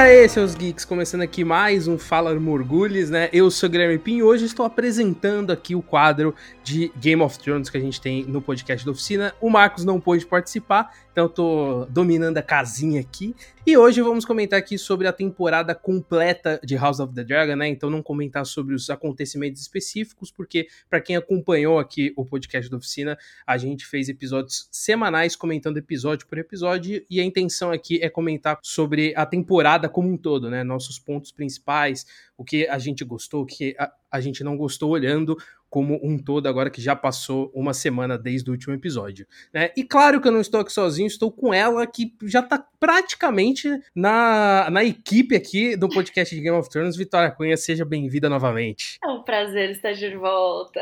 Aí, seus geeks, começando aqui mais um Fala Morgulhos, né? Eu sou o Guilherme Pinho e hoje estou apresentando aqui o quadro de Game of Thrones que a gente tem no podcast da oficina. O Marcos não pôde participar, então eu tô dominando a casinha aqui. E hoje vamos comentar aqui sobre a temporada completa de House of the Dragon, né? Então não comentar sobre os acontecimentos específicos, porque para quem acompanhou aqui o podcast da oficina, a gente fez episódios semanais comentando episódio por episódio e a intenção aqui é comentar sobre a temporada como um todo, né? Nossos pontos principais, o que a gente gostou, o que a, a gente não gostou olhando como um todo, agora que já passou uma semana desde o último episódio. Né? E claro que eu não estou aqui sozinho, estou com ela, que já está praticamente na, na equipe aqui do podcast de Game of Thrones. Vitória Cunha, seja bem-vinda novamente. É um prazer estar de volta.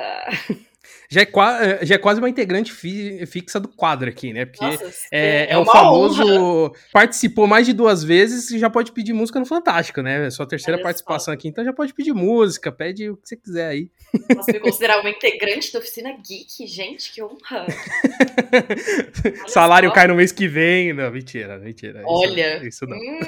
Já é, já é quase uma integrante fi, fixa do quadro aqui, né? Porque Nossa, é, é é o uma famoso. honra. Participou mais de duas vezes e já pode pedir música no Fantástico, né? É sua terceira participação aqui, então já pode pedir música, pede o que você quiser aí. Posso me considerar uma integrante da oficina geek, gente, que honra. Salário só. cai no mês que vem. Não, mentira, mentira. Isso- Olha. Isso, não. Hum,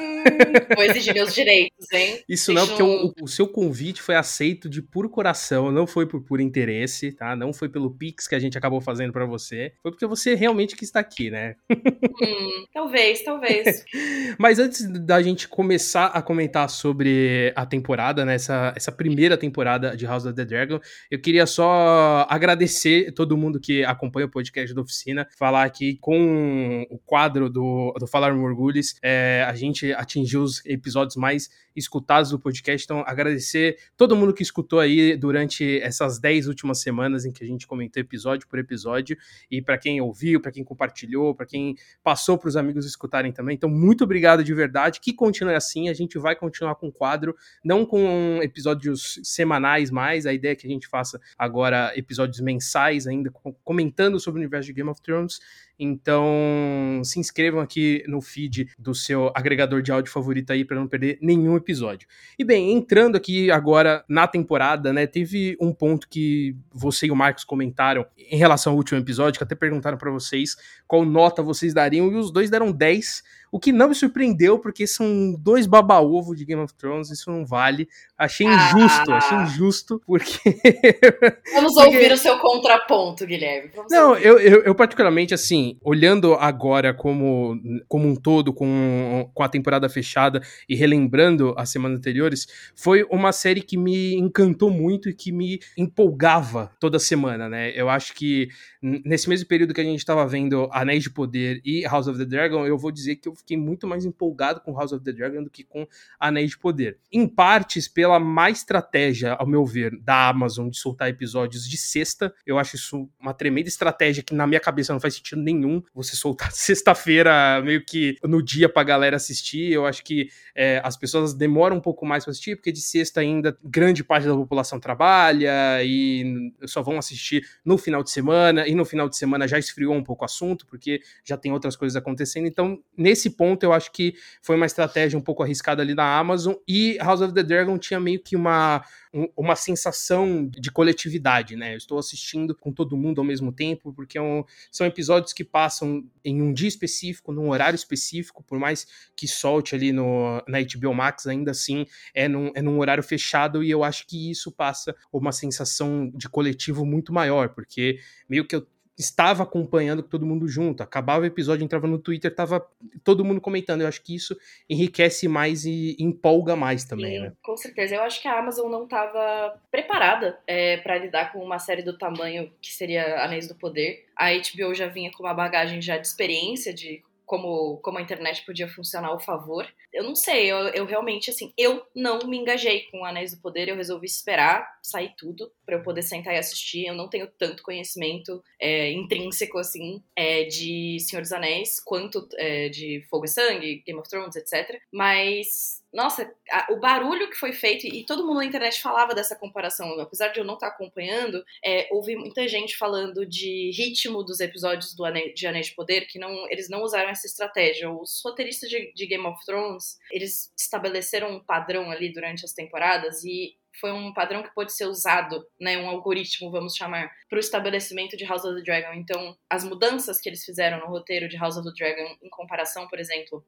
vou exigir meus direitos, hein? Isso não, Deixa porque um- o, o seu convite foi aceito de puro coração, não foi por puro interesse, tá? Não foi pelo Pix que a gente acabou fazendo pra você, foi porque você realmente quis estar aqui, né? Hum, talvez, talvez. Mas antes da gente começar a comentar sobre a temporada, né, essa, essa primeira temporada de House of the Dragon, eu queria só agradecer todo mundo que acompanha o podcast da oficina, falar aqui com o quadro do, do Falar Morgulhos, é, a gente atingiu os episódios mais escutados do podcast, então agradecer todo mundo que escutou aí durante essas 10 últimas semanas em que a gente comentou episódio por episódio, e para quem ouviu, para quem compartilhou, para quem passou para os amigos escutarem também. Então, muito obrigado de verdade. Que continue assim. A gente vai continuar com o quadro, não com episódios semanais mais. A ideia é que a gente faça agora episódios mensais, ainda co- comentando sobre o universo de Game of Thrones. Então, se inscrevam aqui no feed do seu agregador de áudio favorito aí para não perder nenhum episódio. E bem, entrando aqui agora na temporada, né, teve um ponto que você e o Marcos comentaram em relação ao último episódio, que até perguntaram para vocês qual nota vocês dariam, e os dois deram 10, o que não me surpreendeu, porque são dois baba-ovo de Game of Thrones, isso não vale. Achei injusto, Ah. achei injusto, porque Vamos Porque- ouvir o seu contraponto, Guilherme. Vamos Não, eu, eu, eu particularmente, assim, olhando agora como, como um todo, com, com a temporada fechada e relembrando as semanas anteriores, foi uma série que me encantou muito e que me empolgava toda semana, né? Eu acho que nesse mesmo período que a gente tava vendo Anéis de Poder e House of the Dragon, eu vou dizer que eu fiquei muito mais empolgado com House of the Dragon do que com Anéis de Poder. Em partes, pela má estratégia, ao meu ver, da Amazon de soltar episódios de sexta. Eu acho isso uma tremenda estratégia que na minha cabeça não faz sentido nenhum. Você soltar sexta-feira meio que no dia pra galera assistir. Eu acho que é, as pessoas demoram um pouco mais pra assistir, porque de sexta ainda grande parte da população trabalha e só vão assistir no final de semana. E no final de semana já esfriou um pouco o assunto, porque já tem outras coisas acontecendo. Então, nesse ponto, eu acho que foi uma estratégia um pouco arriscada ali na Amazon. E House of the Dragon tinha meio que uma, um- uma sensação de coletividade, né? Eu estou assistindo com todo mundo ao mesmo tempo, porque é um- são episódios que passam em um dia específico, num horário específico, por mais que solte ali no, na HBO Max, ainda assim é num, é num horário fechado, e eu acho que isso passa uma sensação de coletivo muito maior, porque meio que eu estava acompanhando com todo mundo junto. Acabava o episódio, entrava no Twitter, tava todo mundo comentando. Eu acho que isso enriquece mais e empolga mais também, Sim, né? com certeza. Eu acho que a Amazon não estava preparada é, para lidar com uma série do tamanho que seria Anéis do Poder. A HBO já vinha com uma bagagem já de experiência de como, como a internet podia funcionar ao favor. Eu não sei, eu, eu realmente, assim, eu não me engajei com Anéis do Poder, eu resolvi esperar sair tudo para eu poder sentar e assistir. Eu não tenho tanto conhecimento é, intrínseco, assim, é, de Senhor dos Anéis, quanto é, de Fogo e Sangue, Game of Thrones, etc. Mas nossa, a- o barulho que foi feito, e todo mundo na internet falava dessa comparação, apesar de eu não estar acompanhando, é, ouvi muita gente falando de ritmo dos episódios do Ane- de Anéis de Poder, que não, eles não usaram essa estratégia. Os roteiristas de, de Game of Thrones, eles estabeleceram um padrão ali durante as temporadas, e foi um padrão que pode ser usado, né, um algoritmo, vamos chamar, para o estabelecimento de House of the Dragon. Então, as mudanças que eles fizeram no roteiro de House of the Dragon, em comparação, por exemplo,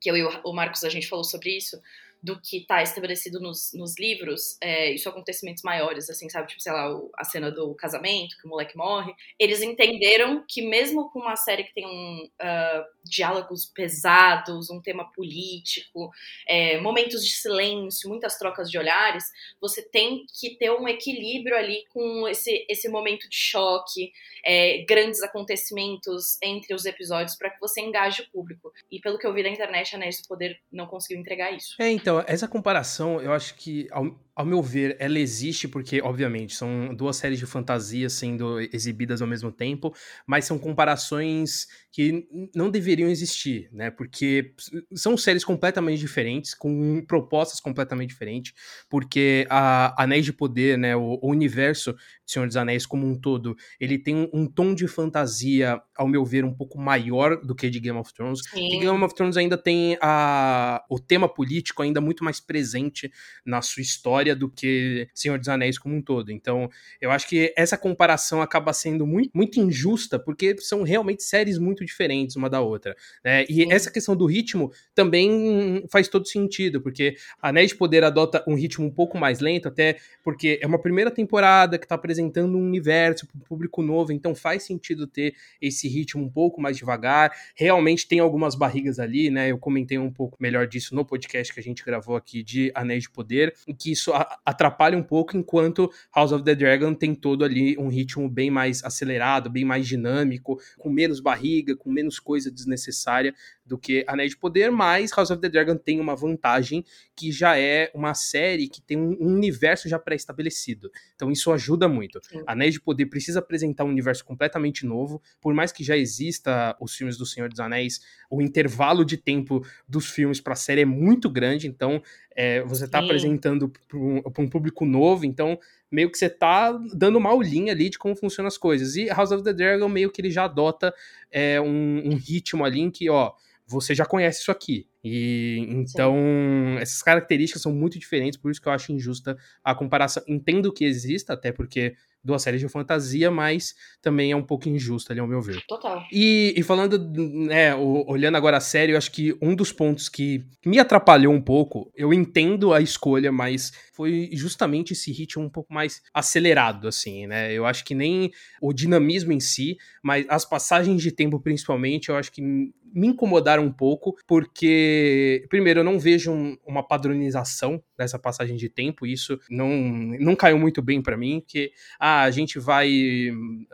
que eu e o Marcos a gente falou sobre isso, do que está estabelecido nos, nos livros, é, isso acontecimentos maiores, assim, sabe? Tipo, sei lá, o, a cena do casamento, que o moleque morre. Eles entenderam que mesmo com uma série que tem um, uh, diálogos pesados, um tema político, é, momentos de silêncio, muitas trocas de olhares, você tem que ter um equilíbrio ali com esse, esse momento de choque, é, grandes acontecimentos entre os episódios para que você engaje o público. E pelo que eu vi na internet, Anéis do Poder não conseguiu entregar isso. É, então, então, essa comparação, eu acho que, ao, meu ver, ela existe porque, obviamente, são duas séries de fantasia sendo exibidas ao mesmo tempo, mas são comparações que não deveriam existir, né? Porque são séries completamente diferentes, com propostas completamente diferentes, porque a Anéis de Poder, né, o, o universo de Senhor dos Anéis como um todo, ele tem um, um, tom de fantasia, ao meu ver, um pouco maior do que de Game of Thrones. Game of Thrones ainda tem a, o tema político ainda muito mais presente na sua história do que Senhor dos Anéis como um todo. Então, eu acho que essa comparação acaba sendo muito, muito injusta, porque são realmente séries muito diferentes uma da outra. Né? E Sim. essa questão do ritmo também faz todo sentido, porque Anéis de Poder adota um ritmo um pouco mais lento, até porque é uma primeira temporada que está apresentando um universo para um público novo, então faz sentido ter esse ritmo um pouco mais devagar. Realmente tem algumas barrigas ali, né? Eu comentei um pouco melhor disso no podcast que a gente gravou aqui de Anéis de Poder, em que isso atrapalha um pouco, enquanto House of the Dragon tem todo ali um ritmo bem mais acelerado, bem mais dinâmico, com menos barriga, com menos coisa desnecessária do que Anéis de Poder, mas House of the Dragon tem uma vantagem que já é uma série que tem um universo já pré-estabelecido. Então isso ajuda muito. Sim. Anéis de Poder precisa apresentar um universo completamente novo, por mais que já exista os filmes do Senhor dos Anéis, o intervalo de tempo dos filmes para a série é muito grande, então é, você está apresentando para um, um, público novo, então meio que você está dando uma aulinha ali de como funcionam as coisas. E House of the Dragon meio que ele já adota é, um, um ritmo ali em que, ó, você já conhece isso aqui. E então Sim. essas características são muito diferentes, por isso que eu acho injusta a comparação. Entendo que exista, até porque duas séries de fantasia, mas também é um pouco injusto ali, ao meu ver. Total. E, e falando, né, olhando agora a série, eu acho que um dos pontos que me atrapalhou um pouco, eu entendo a escolha, mas foi justamente esse ritmo um pouco mais acelerado, assim, né? Eu acho que nem o dinamismo em si, mas as passagens de tempo, principalmente, eu acho que me incomodaram um pouco, porque, primeiro, eu não vejo um, uma padronização dessa passagem de tempo, isso não, não caiu muito bem para mim, que ah, a gente vai.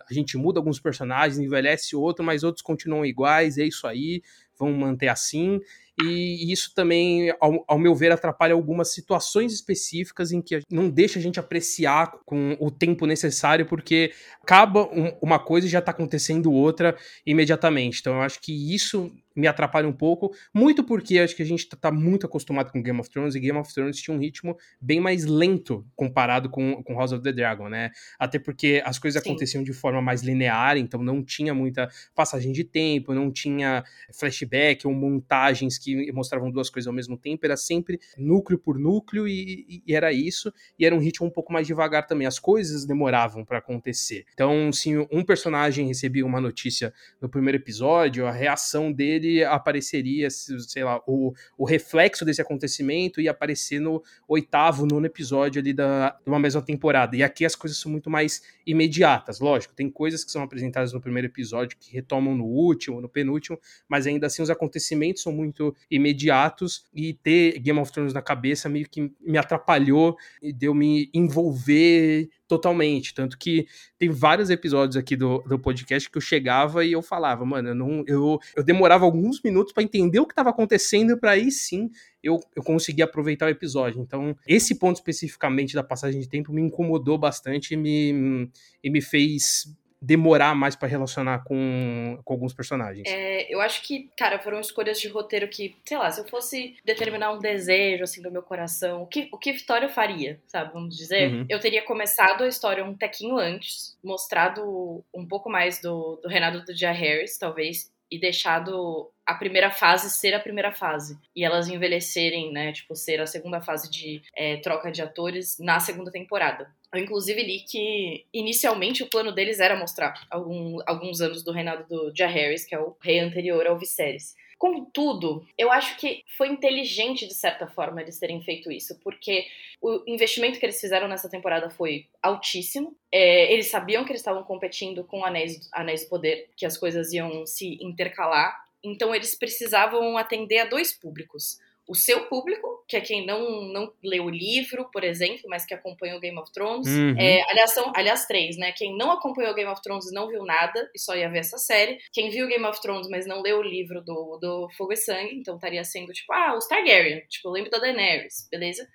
A gente muda alguns personagens, envelhece outro, mas outros continuam iguais, é isso aí, vão manter assim e isso também, ao, ao, meu ver, atrapalha algumas situações específicas em que não deixa a gente apreciar com o tempo necessário, porque acaba um, uma coisa e já está acontecendo outra imediatamente. Então eu acho que isso me atrapalha um pouco, muito porque acho que a gente tá muito acostumado com Game of Thrones, e Game of Thrones tinha um ritmo bem mais lento comparado com, com House of the Dragon, né? Até porque as coisas Sim. aconteciam de forma mais linear, então não tinha muita passagem de tempo, não tinha flashback ou montagens que mostravam duas coisas ao mesmo tempo, era sempre núcleo por núcleo e, e era isso, e era um ritmo um pouco mais devagar também, as coisas demoravam para acontecer. Então, se um personagem recebia uma notícia no primeiro episódio, a reação dele ele apareceria, sei lá, o, o reflexo desse acontecimento ia aparecer no oitavo, nono episódio ali da, de uma mesma temporada. E aqui as coisas são muito mais imediatas, lógico. Tem coisas que são apresentadas no primeiro episódio que retomam no último, no penúltimo, mas ainda assim os acontecimentos são muito imediatos e ter Game of Thrones na cabeça meio que me atrapalhou e deu me envolver totalmente. Tanto que tem vários episódios aqui do, do podcast que eu chegava e eu falava, mano, eu, não, eu, eu demorava alguns minutos para entender o que estava acontecendo, para aí sim eu, eu consegui aproveitar o episódio. Então, esse ponto especificamente da passagem de tempo me incomodou bastante e me, e me fez demorar mais para relacionar com, com alguns personagens. É, eu acho que, cara, foram escolhas de roteiro que, sei lá, se eu fosse determinar um desejo, assim, do meu coração, o que, o que Vitória faria, sabe, vamos dizer? Uhum. Eu teria começado a história um tequinho antes, mostrado um pouco mais do, do Renato do Jay Harris, talvez, e deixado a primeira fase ser a primeira fase. E elas envelhecerem, né? Tipo, ser a segunda fase de é, troca de atores na segunda temporada. Eu, inclusive, li que inicialmente o plano deles era mostrar algum, alguns anos do reinado do Jay Harris, que é o rei anterior ao Viserys. Contudo, eu acho que foi inteligente, de certa forma, eles terem feito isso, porque o investimento que eles fizeram nessa temporada foi altíssimo. É, eles sabiam que eles estavam competindo com Anéis, Anéis do Poder, que as coisas iam se intercalar. Então, eles precisavam atender a dois públicos o seu público, que é quem não, não leu o livro, por exemplo, mas que acompanhou Game of Thrones. Uhum. É, aliás, são, aliás, três, né? Quem não acompanhou Game of Thrones e não viu nada e só ia ver essa série. Quem viu Game of Thrones, mas não leu o livro do, do Fogo e Sangue, então estaria sendo tipo, ah, os Targaryen, tipo, eu lembro da Daenerys, beleza?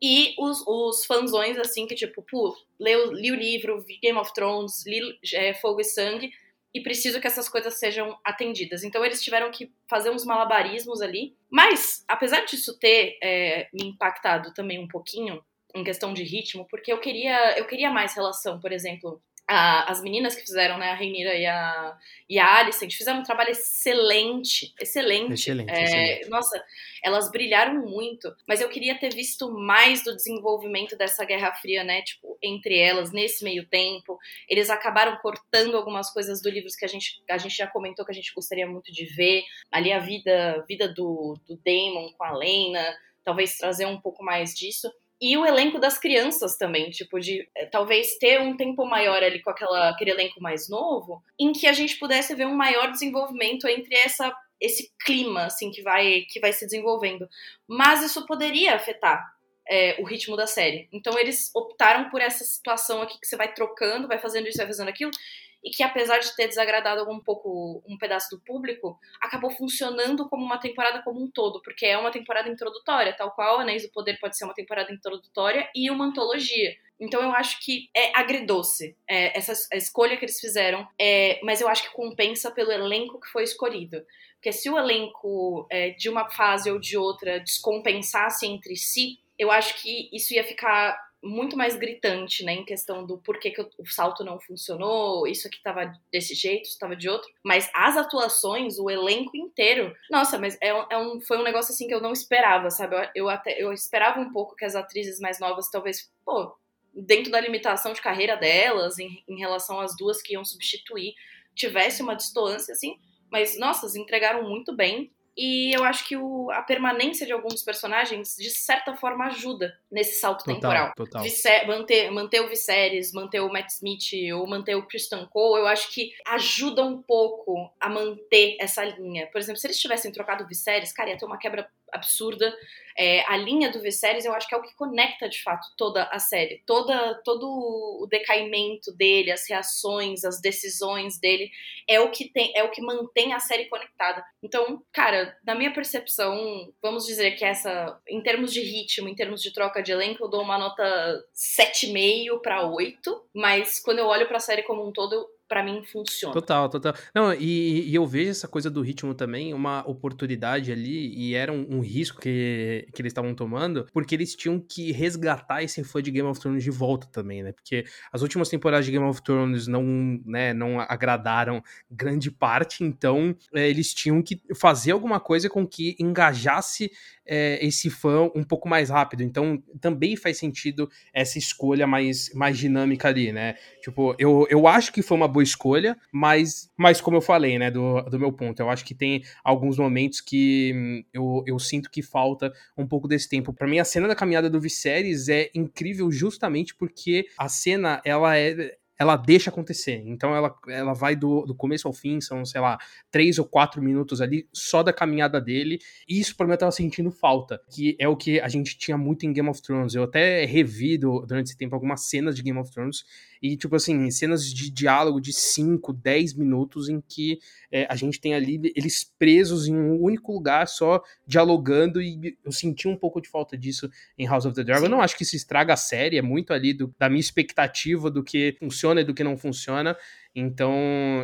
E os, os fanzões, assim, que tipo, pô, leu, li o livro, vi Game of Thrones, li é, Fogo e Sangue, e preciso que essas coisas sejam atendidas. Então eles tiveram que fazer uns malabarismos ali. Mas, apesar disso ter é, me impactado também um pouquinho em questão de ritmo, porque eu queria, eu queria mais relação, por exemplo, a, as meninas que fizeram, né, a Reinira e a, e a Alicent, fizeram um trabalho excelente, excelente. Excelente, é, excelente. Nossa, elas brilharam muito, mas eu queria ter visto mais do desenvolvimento dessa Guerra Fria, né, tipo, entre elas, nesse meio tempo. Eles acabaram cortando algumas coisas do livro que a gente, a gente já comentou que a gente gostaria muito de ver. Ali a vida, vida do, do Damon com a Lena, talvez trazer um pouco mais disso e o elenco das crianças também, tipo, de é, talvez ter um tempo maior ali com aquela, aquele elenco mais novo, em que a gente pudesse ver um maior desenvolvimento entre essa esse clima assim que vai que vai se desenvolvendo. Mas isso poderia afetar é, o ritmo da série. Então eles optaram por essa situação aqui que você vai trocando, vai fazendo isso, vai fazendo aquilo, e que apesar de ter desagradado um pouco um pedaço do público, acabou funcionando como uma temporada como um todo, porque é uma temporada introdutória, tal qual Anéis do Poder pode ser uma temporada introdutória e uma antologia. Então eu acho que é agridoce é, essa escolha que eles fizeram, é, mas eu acho que compensa pelo elenco que foi escolhido. Porque se o elenco é, de uma fase ou de outra descompensasse entre si, eu acho que isso ia ficar muito mais gritante, né, em questão do porquê que o salto não funcionou, isso aqui tava desse jeito, isso tava de outro. Mas as atuações, o elenco inteiro, nossa, mas é, é um, foi um negócio assim que eu não esperava, sabe? Eu, eu, até eu esperava um pouco que as atrizes mais novas talvez, pô, dentro da limitação de carreira delas, em, em relação às duas que iam substituir, tivesse uma distância assim. Mas, nossa, entregaram muito bem. E eu acho que o, a permanência de alguns personagens, de certa forma, ajuda nesse salto total, temporal. Total. manter, manter o Viserys, manter o Matt Smith ou manter o Christian Cole, eu acho que ajuda um pouco a manter essa linha. Por exemplo, se eles tivessem trocado o Viserys, cara, ia ter uma quebra absurda. É, a linha do Viserys eu acho que é o que conecta de fato toda a série. Toda, todo o decaimento dele, as reações, as decisões dele é o que tem, é o que mantém a série conectada. Então, cara, na minha percepção, vamos dizer que essa, em termos de ritmo, em termos de troca de elenco, eu dou uma nota 7,5 para 8, mas quando eu olho para a série como um todo, para mim funciona. Total, total. Não, e, e, eu vejo essa coisa do ritmo também uma oportunidade ali, e era um, um risco que, que eles estavam tomando, porque eles tinham que resgatar esse fã de Game of Thrones de volta também, né? Porque as últimas temporadas de Game of Thrones não, né, não agradaram grande parte, então é, eles tinham que fazer alguma coisa com que engajasse é, esse fã um pouco mais rápido. Então também faz sentido essa escolha mais, mais dinâmica ali, né? Tipo, eu, eu acho que foi uma boa escolha, mas, mas como eu falei, né, do, do meu ponto, eu acho que tem alguns momentos que hum, eu, eu sinto que falta um pouco desse tempo. Para mim, a cena da caminhada do Viserys é incrível justamente porque a cena, ela é ela deixa acontecer. Então ela, ela vai do, do começo ao fim, são, sei lá, três ou quatro minutos ali só da caminhada dele. E isso pra mim eu tava sentindo falta, que é o que a gente tinha muito em Game of Thrones. Eu até revi do, durante esse tempo algumas cenas de Game of Thrones e, tipo assim, cenas de diálogo de 5, 10 minutos em que é, a gente tem ali eles presos em um único lugar, só dialogando, e eu senti um pouco de falta disso em House of the Dragon. Sim. Eu não acho que isso estraga a série, é muito ali do, da minha expectativa do que funciona e do que não funciona. Então,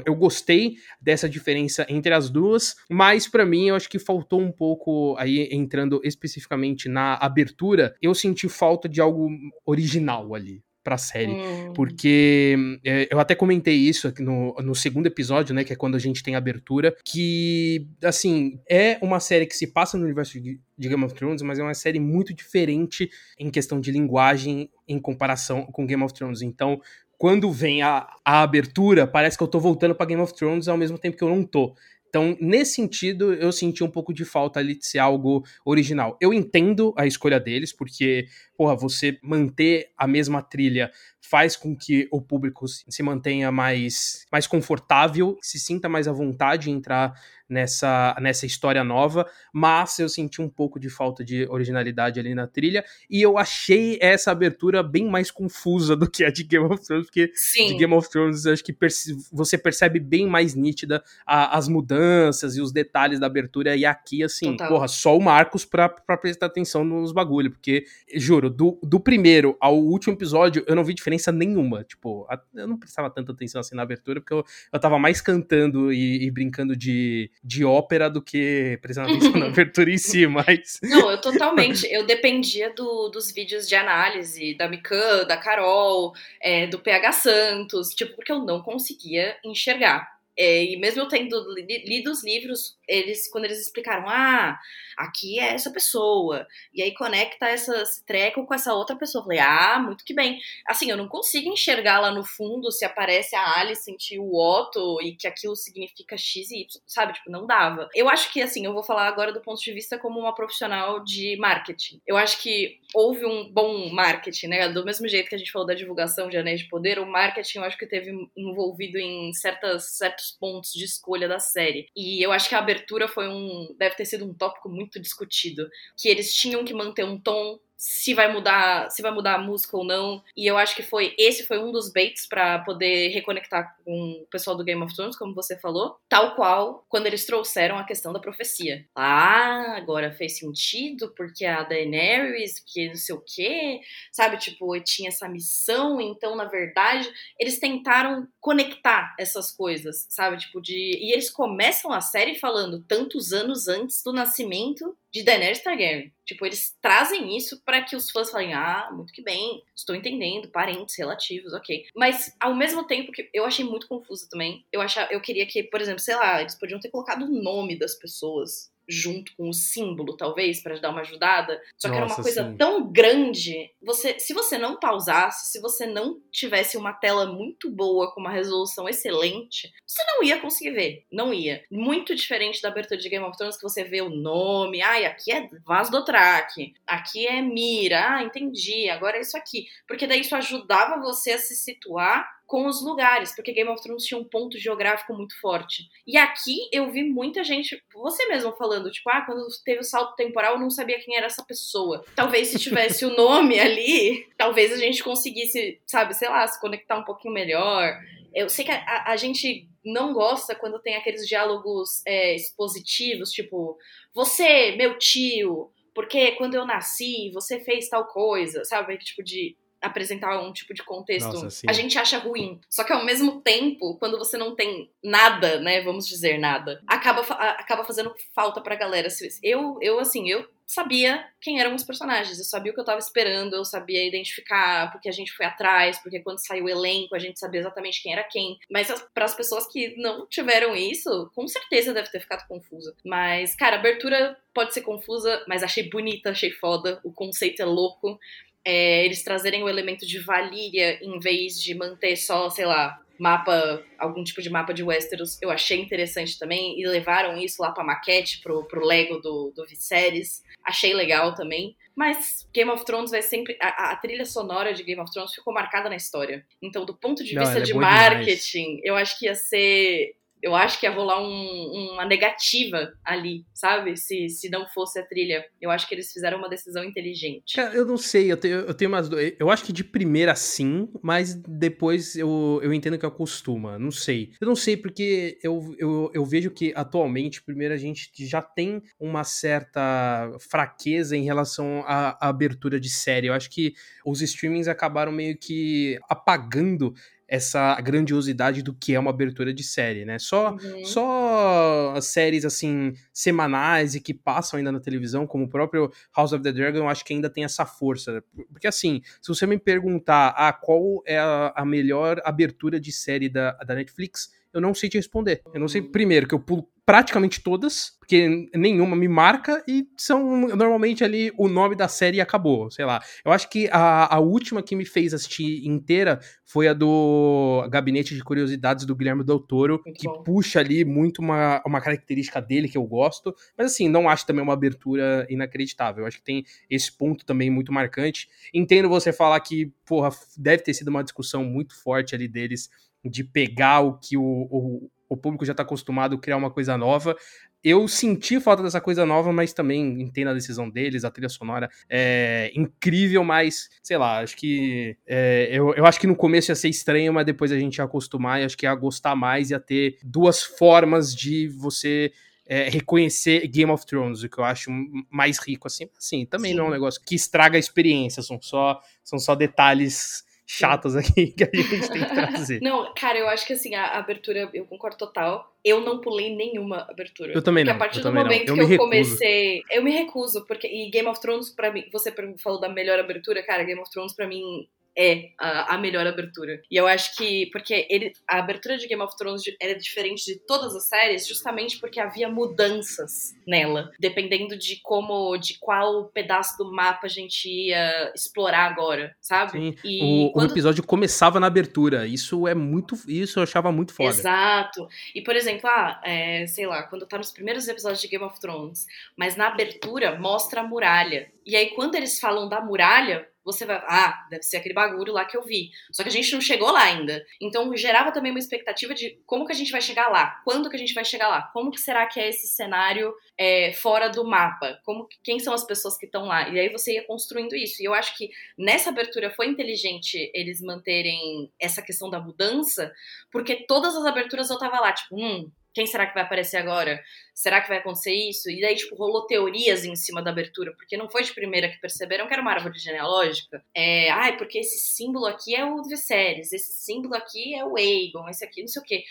eu gostei dessa diferença entre as duas, mas para mim eu acho que faltou um pouco aí entrando especificamente na abertura, eu senti falta de algo original ali pra série. Hum. Porque é, eu até comentei isso aqui no, no segundo episódio, né? Que é quando a gente tem a abertura. Que, assim, é uma série que se passa no universo de, de Game of Thrones, mas é uma série muito diferente em questão de linguagem em comparação com Game of Thrones. Então, quando vem a, a abertura, parece que eu tô voltando para Game of Thrones ao mesmo tempo que eu não tô Então, nesse sentido, eu senti um pouco de falta ali de ser algo original. Eu entendo a escolha deles, porque, porra, você manter a mesma trilha faz com que o público se mantenha mais, mais confortável, se sinta mais à vontade em entrar nessa, nessa história nova, mas eu senti um pouco de falta de originalidade ali na trilha, e eu achei essa abertura bem mais confusa do que a de Game of Thrones, porque Sim. de Game of Thrones acho que perce você percebe bem mais nítida a, as mudanças e os detalhes da abertura, e aqui, assim, Total. porra, só o Marcos pra, pra prestar atenção nos bagulho, porque, juro, do, do primeiro ao último episódio, eu não vi diferença nenhuma, tipo, eu não prestava tanta atenção assim na abertura, porque eu, eu tava mais cantando e, e brincando de, de ópera do que prestando atenção na abertura em si, mas. Não, eu totalmente. Eu dependia do, dos vídeos de análise da Mikan, da Carol, é, do PH Santos, tipo, porque eu não conseguia enxergar. É, e mesmo eu tendo lido os livros, eles, quando eles explicaram, ah, aqui é essa pessoa, e aí conecta essa, esse treco com essa outra pessoa. Eu falei, ah, muito que bem. Assim, eu não consigo enxergar lá no fundo se aparece a Alice sentir o Otto e que aquilo significa X e Y, sabe? Tipo, não dava. Eu acho que, assim, eu vou falar agora do ponto de vista como uma profissional de marketing. Eu acho que houve um bom marketing, né? Do mesmo jeito que a gente falou da divulgação de Anéis de Poder, o marketing eu acho que teve envolvido em certas, certos pontos de escolha da série. E eu acho que a abertura foi um. deve ter sido um tópico muito discutido. Que eles tinham que manter um tom se vai mudar, se vai mudar a música ou não. E eu acho que foi esse foi um dos baits para poder reconectar com o pessoal do Game of Thrones, como você falou, tal qual quando eles trouxeram a questão da profecia. Ah, agora fez sentido porque a Daenerys, que não sei o quê, sabe, tipo, tinha essa missão, então na verdade, eles tentaram conectar essas coisas, sabe, tipo de e eles começam a série falando tantos anos antes do nascimento de Daenerys Targaryen. Tipo, eles trazem isso para que os fãs falem: ah, muito que bem, estou entendendo, parentes relativos, ok. Mas, ao mesmo tempo que eu achei muito confuso também, eu, achava, eu queria que, por exemplo, sei lá, eles podiam ter colocado o nome das pessoas junto com o símbolo, talvez, para dar uma ajudada. Só que Nossa, era uma coisa sim. tão grande. Você, se você não pausasse, se você não tivesse uma tela muito boa com uma resolução excelente, você não ia conseguir ver, não ia. Muito diferente da abertura de Game of Thrones que você vê o nome, ai, aqui é Vaz do Track, aqui é Mira, ah, entendi, agora é isso aqui, porque daí isso ajudava você a se situar com os lugares, porque Game of Thrones tinha um ponto geográfico muito forte. E aqui eu vi muita gente, você mesmo falando, tipo, ah, quando teve o salto temporal eu não sabia quem era essa pessoa. Talvez se tivesse o nome ali, talvez a gente conseguisse, sabe, sei lá, se conectar um pouquinho melhor. Eu sei que a, a gente não gosta quando tem aqueles diálogos é, expositivos, tipo, você, meu tio, porque quando eu nasci, você fez tal coisa, sabe? Tipo de apresentar um tipo de contexto, Nossa, a gente acha ruim. Só que ao mesmo tempo, quando você não tem nada, né, vamos dizer nada, acaba, acaba fazendo falta pra galera. Eu, eu assim, eu sabia quem eram os personagens, eu sabia o que eu tava esperando, eu sabia identificar, porque a gente foi atrás, porque quando saiu o elenco a gente sabia exatamente quem era quem. Mas para as pessoas que não tiveram isso, com certeza deve ter ficado confusa. Mas, cara, a abertura pode ser confusa, mas achei bonita, achei foda, o conceito é louco é, eles trazerem o elemento de Valíria em vez de manter só, sei lá, mapa, algum tipo de mapa de Westeros, eu achei interessante também, e levaram isso lá pra maquete, pro, pro Lego do, do Viserys, achei legal também. Mas Game of Thrones vai sempre. A, a, trilha sonora de Game of Thrones ficou marcada na história. Então, do ponto de Não, vista é de marketing, demais. eu acho que ia ser eu acho que ia rolar um, uma negativa ali, sabe? Se, se não fosse a trilha. Eu acho que eles fizeram uma decisão inteligente. Cara, eu não sei, eu tenho, eu tenho umas. Eu acho que de primeira sim, mas depois eu, eu entendo que acostuma. Não sei. Eu não sei, porque eu, eu, eu vejo que atualmente, primeiro, a gente já tem uma certa fraqueza em relação à, à abertura de série. Eu acho que os streamings acabaram meio que apagando essa grandiosidade do que é uma abertura de série, né? Só, uhum. só séries, assim, semanais e que passam ainda na televisão, como o próprio House of the Dragon, eu acho que ainda tem essa força. Porque, assim, se você me perguntar ah, qual é a, a melhor abertura de série da, da Netflix, eu não sei te responder. Eu não sei, primeiro, que eu pulo praticamente todas, porque nenhuma me marca e são normalmente ali o nome da série e acabou, sei lá. Eu acho que a, a última que me fez assistir inteira foi a do Gabinete de Curiosidades do Guilherme Del Toro, muito que bom. puxa ali muito uma, uma característica dele que eu gosto, mas assim, não acho também uma abertura inacreditável. Eu acho que tem esse ponto também muito marcante. Entendo você falar que, porra, deve ter sido uma discussão muito forte ali deles de pegar o que o, o, o público já está acostumado a criar uma coisa nova. Eu senti falta dessa coisa nova, mas também entendo a decisão deles, a trilha sonora é incrível, mas, sei lá, acho que. É, eu, eu acho que no começo ia ser estranho, mas depois a gente ia acostumar e acho que ia gostar mais, ia ter duas formas de você é, reconhecer Game of Thrones, o que eu acho mais rico, assim. Assim, também Sim. não é um negócio que estraga a experiência, são só, são só detalhes chatas aqui que a gente tem que trazer. não, cara, eu acho que assim, a abertura, eu concordo total. Eu não pulei nenhuma abertura. Eu também não. Porque a partir do momento eu que eu recuso. comecei. Eu me recuso, porque. E Game of Thrones, pra mim, você falou da melhor abertura, cara, Game of Thrones, pra mim, é a, a, melhor abertura. E eu acho que. Porque ele, a abertura de Game of Thrones era diferente de todas as séries, justamente porque havia mudanças nela. Dependendo de como. de qual pedaço do mapa a gente ia explorar agora, sabe? Sim. E o, quando... o episódio começava na abertura. Isso é muito. Isso eu achava muito foda. Exato. E, por exemplo, ah, é, sei lá, quando tá nos primeiros episódios de Game of Thrones, mas na abertura mostra a muralha. E aí, quando eles falam da muralha, você vai, ah, deve ser aquele bagulho lá que eu vi. Só que a gente não chegou lá ainda. Então gerava também uma expectativa de como que a gente vai chegar lá, quando que a gente vai chegar lá, como que será que é esse cenário é, fora do mapa, como quem são as pessoas que estão lá. E aí você ia construindo isso. E eu acho que nessa abertura foi inteligente eles manterem essa questão da mudança, porque todas as aberturas eu tava lá, tipo, hum, quem será que vai aparecer agora? Será que vai acontecer isso? E daí, tipo, rolou teorias em cima da abertura, porque não foi de primeira que perceberam que era uma árvore genealógica. É, ai, porque esse símbolo aqui é o Viserys, esse símbolo aqui é o Aegon, esse aqui não sei o quê.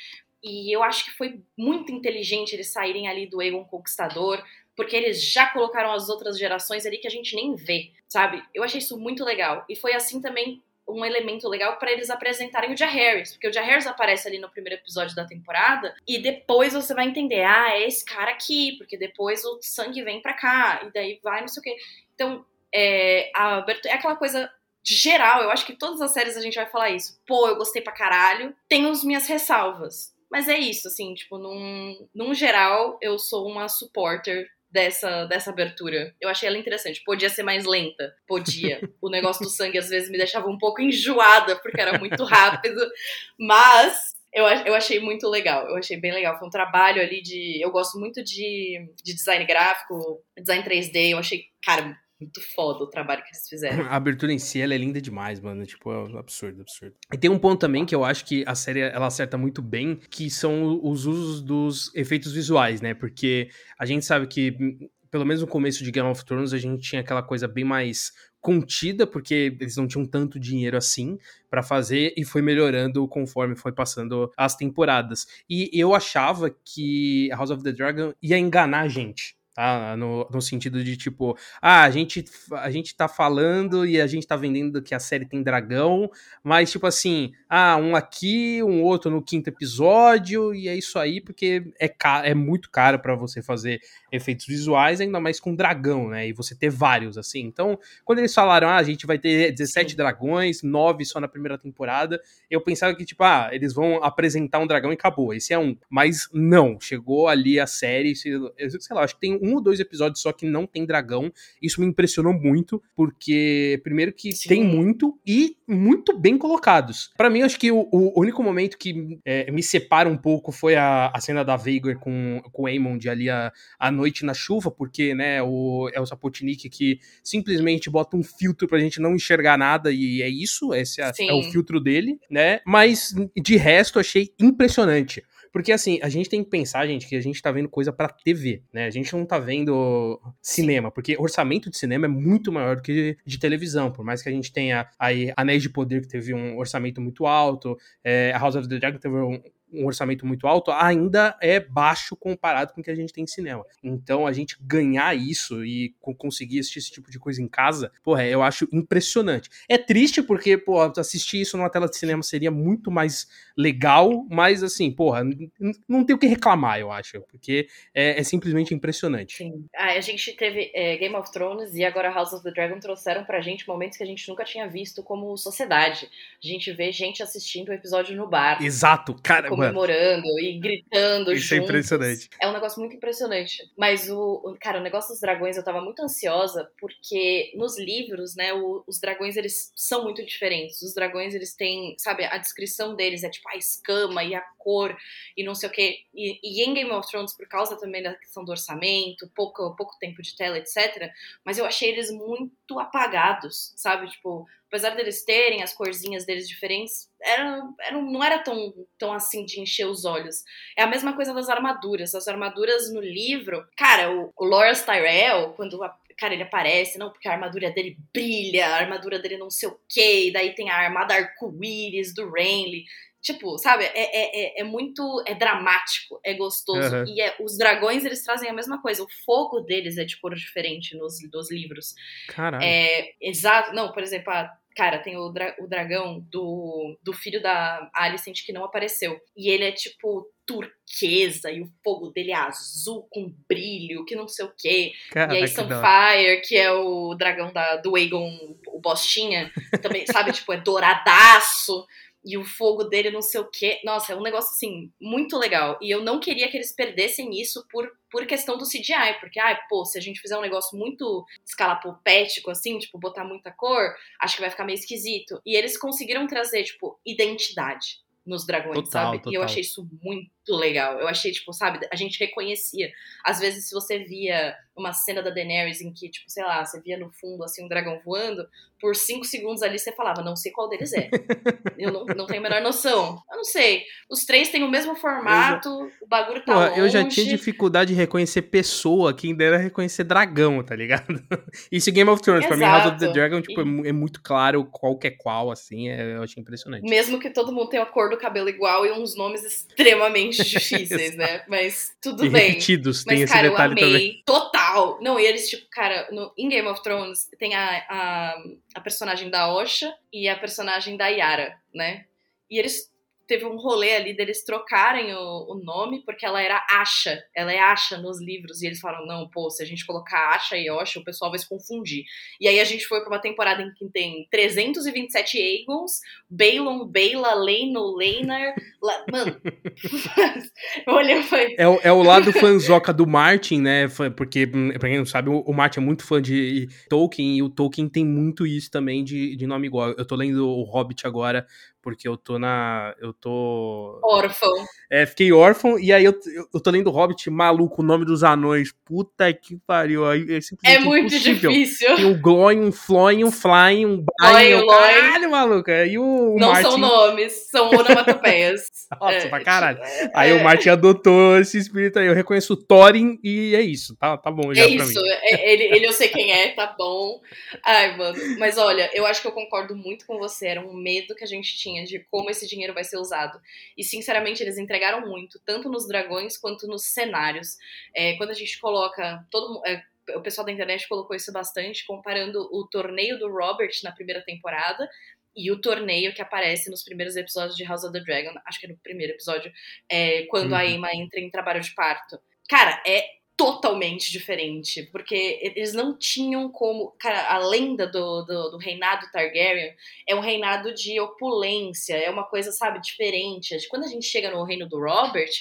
E eu acho que foi muito inteligente eles saírem ali do Aegon Conquistador, porque eles já colocaram as outras gerações ali que a gente nem vê, sabe? Eu achei isso muito legal. E foi assim também um elemento legal para eles apresentarem o Jaehaerys, porque o Jaehaerys aparece ali no primeiro episódio da temporada e depois você vai entender, ah, é esse cara aqui, porque depois o sangue vem para cá e daí vai não sei o quê. Então, é, a, é aquela coisa geral, eu acho que todas as séries a gente vai falar isso. Pô, eu gostei pra caralho, tenho as minhas ressalvas. Mas é isso, assim, tipo, num, num geral, eu sou uma supporter dessa, dessa abertura. Eu achei ela interessante. Podia ser mais lenta, podia. O negócio do sangue às vezes me deixava um pouco enjoada, porque era muito rápido, mas eu, eu achei muito legal. Eu achei bem legal. Foi um trabalho ali de. Eu gosto muito de, de design gráfico, design 3D. Eu achei, cara, muito foda o trabalho que eles fizeram. A abertura em si, ela é linda demais, mano. Tipo, é absurdo, absurdo. E tem um ponto também que eu acho que a série, ela acerta muito bem, que são os usos dos efeitos visuais, né? Porque a gente sabe que, pelo menos no começo de Game of Thrones, a gente tinha aquela coisa bem mais contida, porque eles não tinham tanto dinheiro assim para fazer e foi melhorando conforme foi passando as temporadas. E eu achava que House of the Dragon ia enganar a gente tá? No, no sentido de tipo, ah, a gente, a gente tá falando e a gente tá vendendo que a série tem dragão, mas tipo assim, ah, um aqui, um outro no quinto episódio, e é isso aí, porque é, é muito caro para você fazer efeitos visuais, ainda mais com dragão, né? E você ter vários, assim. Então, quando eles falaram, ah, a gente vai ter 17 Sim. dragões, 9 só na primeira temporada, eu pensava que, tipo, ah, eles vão apresentar um dragão e acabou. Esse é um. Mas não, chegou ali a série, sei lá, acho que tem um ou dois episódios só que não tem dragão. Isso me impressionou muito, porque, primeiro, que Sim. tem muito e muito bem colocados. para mim, acho que o, o, único momento que é, me separa um pouco foi a, a cena da Veigar com, com o Aemond ali a, a noite na chuva, porque, né, o, é o Sapotnik que simplesmente bota um filtro pra gente não enxergar nada e é isso, esse é, é o filtro dele, né? Mas de resto achei impressionante. Porque, assim, a gente tem que pensar, gente, que a gente tá vendo coisa pra TV, né? A gente não tá vendo cinema, porque orçamento de cinema é muito maior do que de televisão. Por mais que a gente tenha aí Anéis de Poder, que teve um orçamento muito alto, é, a House of the Dragon teve um, um orçamento muito alto, ainda é baixo comparado com o que a gente tem em cinema. Então a gente ganhar isso e conseguir assistir esse tipo de coisa em casa, porra, eu acho impressionante. É triste porque, pô, assistir isso numa tela de cinema seria muito mais legal, mas assim, porra, não tem o que reclamar, eu acho, porque é, é simplesmente impressionante. Sim. Ah, a gente teve é, Game of Thrones e agora House of the Dragon trouxeram pra gente momentos que a gente nunca tinha visto como sociedade. A gente vê gente assistindo o episódio no bar. Exato, cara. Comemorando mano. e gritando Isso é juntos. é impressionante. É um negócio muito impressionante. Mas o, cara, o negócio dos dragões eu tava muito ansiosa porque nos livros, né, o, os dragões eles são muito diferentes. Os dragões eles têm, sabe, a descrição deles é tipo a escama e a cor e não sei o que. E, e em Game of Thrones, por causa também da questão do orçamento, pouco, pouco tempo de tela, etc. Mas eu achei eles muito apagados, sabe? Tipo, apesar deles terem as corzinhas deles diferentes, era, era, não era tão, tão assim de encher os olhos. É a mesma coisa das armaduras. As armaduras no livro, cara, o, o Loras Tyrell, quando a, cara, ele aparece, não, porque a armadura dele brilha, a armadura dele não sei o quê, e daí tem a armada arco-íris do Renly. Tipo, sabe, é, é, é, é muito. É dramático, é gostoso. Uhum. E é, os dragões, eles trazem a mesma coisa. O fogo deles é de cor diferente nos, nos livros. Caralho. É, exato. Não, por exemplo, a, cara, tem o, dra o dragão do, do filho da Alicent que não apareceu. E ele é tipo turquesa e o fogo dele é azul com brilho, que não sei o quê. Caraca, e aí Sunfire, que é o dragão da, do Aegon, o Bostinha, também, sabe, tipo, é douradaço e o fogo dele não sei o quê. Nossa, é um negócio assim muito legal. E eu não queria que eles perdessem isso por, por questão do CGI, porque ai, pô, se a gente fizer um negócio muito escalapopético assim, tipo botar muita cor, acho que vai ficar meio esquisito. E eles conseguiram trazer tipo identidade nos dragões, total, sabe? Total. E eu achei isso muito legal. Eu achei, tipo, sabe, a gente reconhecia. Às vezes, se você via uma cena da Daenerys em que, tipo, sei lá, você via no fundo, assim, um dragão voando, por cinco segundos ali você falava, não sei qual deles é. eu não, não tenho a menor noção. Eu não sei. Os três têm o mesmo formato, já... o bagulho tá Pô, longe. Eu já tinha dificuldade de reconhecer pessoa, quem dera reconhecer dragão, tá ligado? Isso Game of Thrones, Exato. pra mim, House of the Dragon, tipo, e... é muito claro qual que é qual, assim, é, eu achei impressionante. Mesmo que todo mundo tenha a cor do cabelo igual e uns nomes extremamente difíceis, né? Mas tudo e bem. repetidos, tem Mas, esse cara, detalhe eu amei também. Total! Não, e eles, tipo, cara, no, em Game of Thrones tem a, a, a personagem da Osha e a personagem da Yara, né? E eles teve um rolê ali deles trocarem o, o, nome, porque ela era Asha, ela é Asha nos livros, e eles falaram, não, pô, se a gente colocar Asha e Osha, o pessoal vai se confundir. E aí a gente foi pra uma temporada em que tem 327 Aegons, Balon, Baela, Leno, Leinar, la... mano, olhei foi... É, é o lado fanzoca do Martin, né, porque, pra quem não sabe, o Martin é muito fã de Tolkien, e o Tolkien tem muito isso também de, de nome igual. Eu tô lendo o Hobbit agora, porque eu tô na. Eu tô. Órfão. É, fiquei órfão, e aí eu, eu tô lendo Hobbit maluco, o nome dos anões. Puta que pariu. Aí é, é muito impossível. difícil. Tem um Gloin, um Floin, um Flying, um Bain, um caralho, maluco. Aí o, o Não Martin... são nomes, são onomatopeias. Nossa, é, pra caralho. É, aí o Martin adotou esse espírito aí. Eu reconheço o Thorin e é isso. Tá, tá bom já é isso. É, ele, ele eu sei quem é, tá bom. Ai, mano. Mas olha, eu acho que eu concordo muito com você. Era um medo que a gente tinha tinha de como esse dinheiro vai ser usado. E sinceramente eles entregaram muito, tanto nos dragões quanto nos cenários. É, quando a gente coloca todo é, o pessoal da internet colocou isso bastante, comparando o torneio do Robert na primeira temporada e o torneio que aparece nos primeiros episódios de House of the Dragon, acho que é no primeiro episódio, é, quando uhum. a Emma entra em trabalho de parto. Cara, é totalmente diferente, porque eles não tinham como. Cara, a lenda do, do, do, reinado Targaryen é um reinado de opulência, é uma coisa, sabe, diferente. Quando a gente chega no reino do Robert,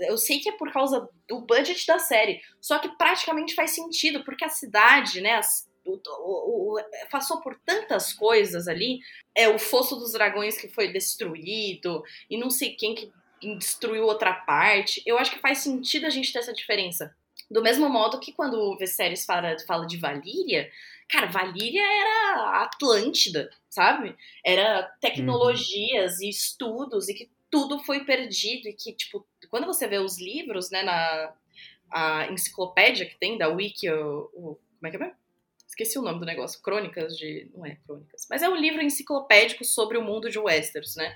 eu sei que é por causa do budget da série, só que praticamente faz sentido, porque a cidade, né, as, o, o, o, passou por tantas coisas ali. É o Fosso dos Dragões que foi destruído, e não sei quem que destruiu outra parte. Eu acho que faz sentido a gente ter essa diferença. Do mesmo modo que quando o Viserys fala, fala de Valíria, cara, Valíria era Atlântida, sabe? Era tecnologias e estudos e que tudo foi perdido e que, tipo, quando você vê os livros, né, na a enciclopédia que tem da Wiki, o, o como é que é mesmo? Esqueci o nome do negócio, Crônicas de. Não é Crônicas. Mas é um livro enciclopédico sobre o mundo de Westeros, né?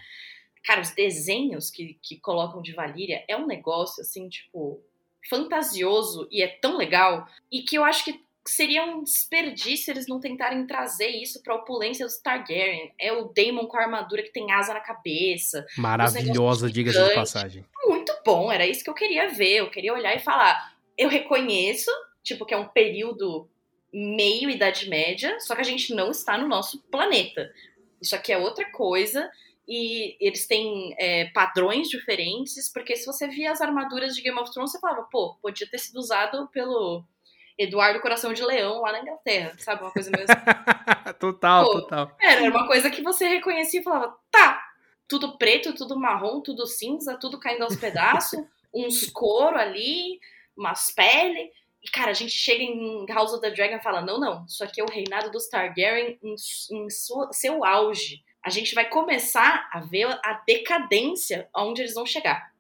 Cara, os desenhos que, que colocam de Valíria é um negócio, assim, tipo, fantasioso e é tão legal. E que eu acho que seria um desperdício eles não tentarem trazer isso pra opulência dos Targaryen. É o Daemon com a armadura que tem asa na cabeça. Maravilhosa, diga-se de passagem. Muito bom, era isso que eu queria ver. Eu queria olhar e falar, eu reconheço, tipo, que é um período meio Idade Média, só que a gente não está no nosso planeta. Isso aqui é outra coisa e eles têm é, padrões diferentes, porque se você via as armaduras de Game of Thrones, você falava, pô, podia ter sido usado pelo Eduardo Coração de Leão lá na Inglaterra, sabe? Uma coisa mesmo. total, pô, total. Era uma coisa que você reconhecia e falava, tá, tudo preto, tudo marrom, tudo cinza, tudo caindo aos pedaços, uns couro ali, umas peles. E, cara, a gente chega em House of the Dragon e fala: não, não, isso aqui é o reinado dos Targaryen em, em sua, seu auge. A gente vai começar a ver a decadência aonde eles vão chegar.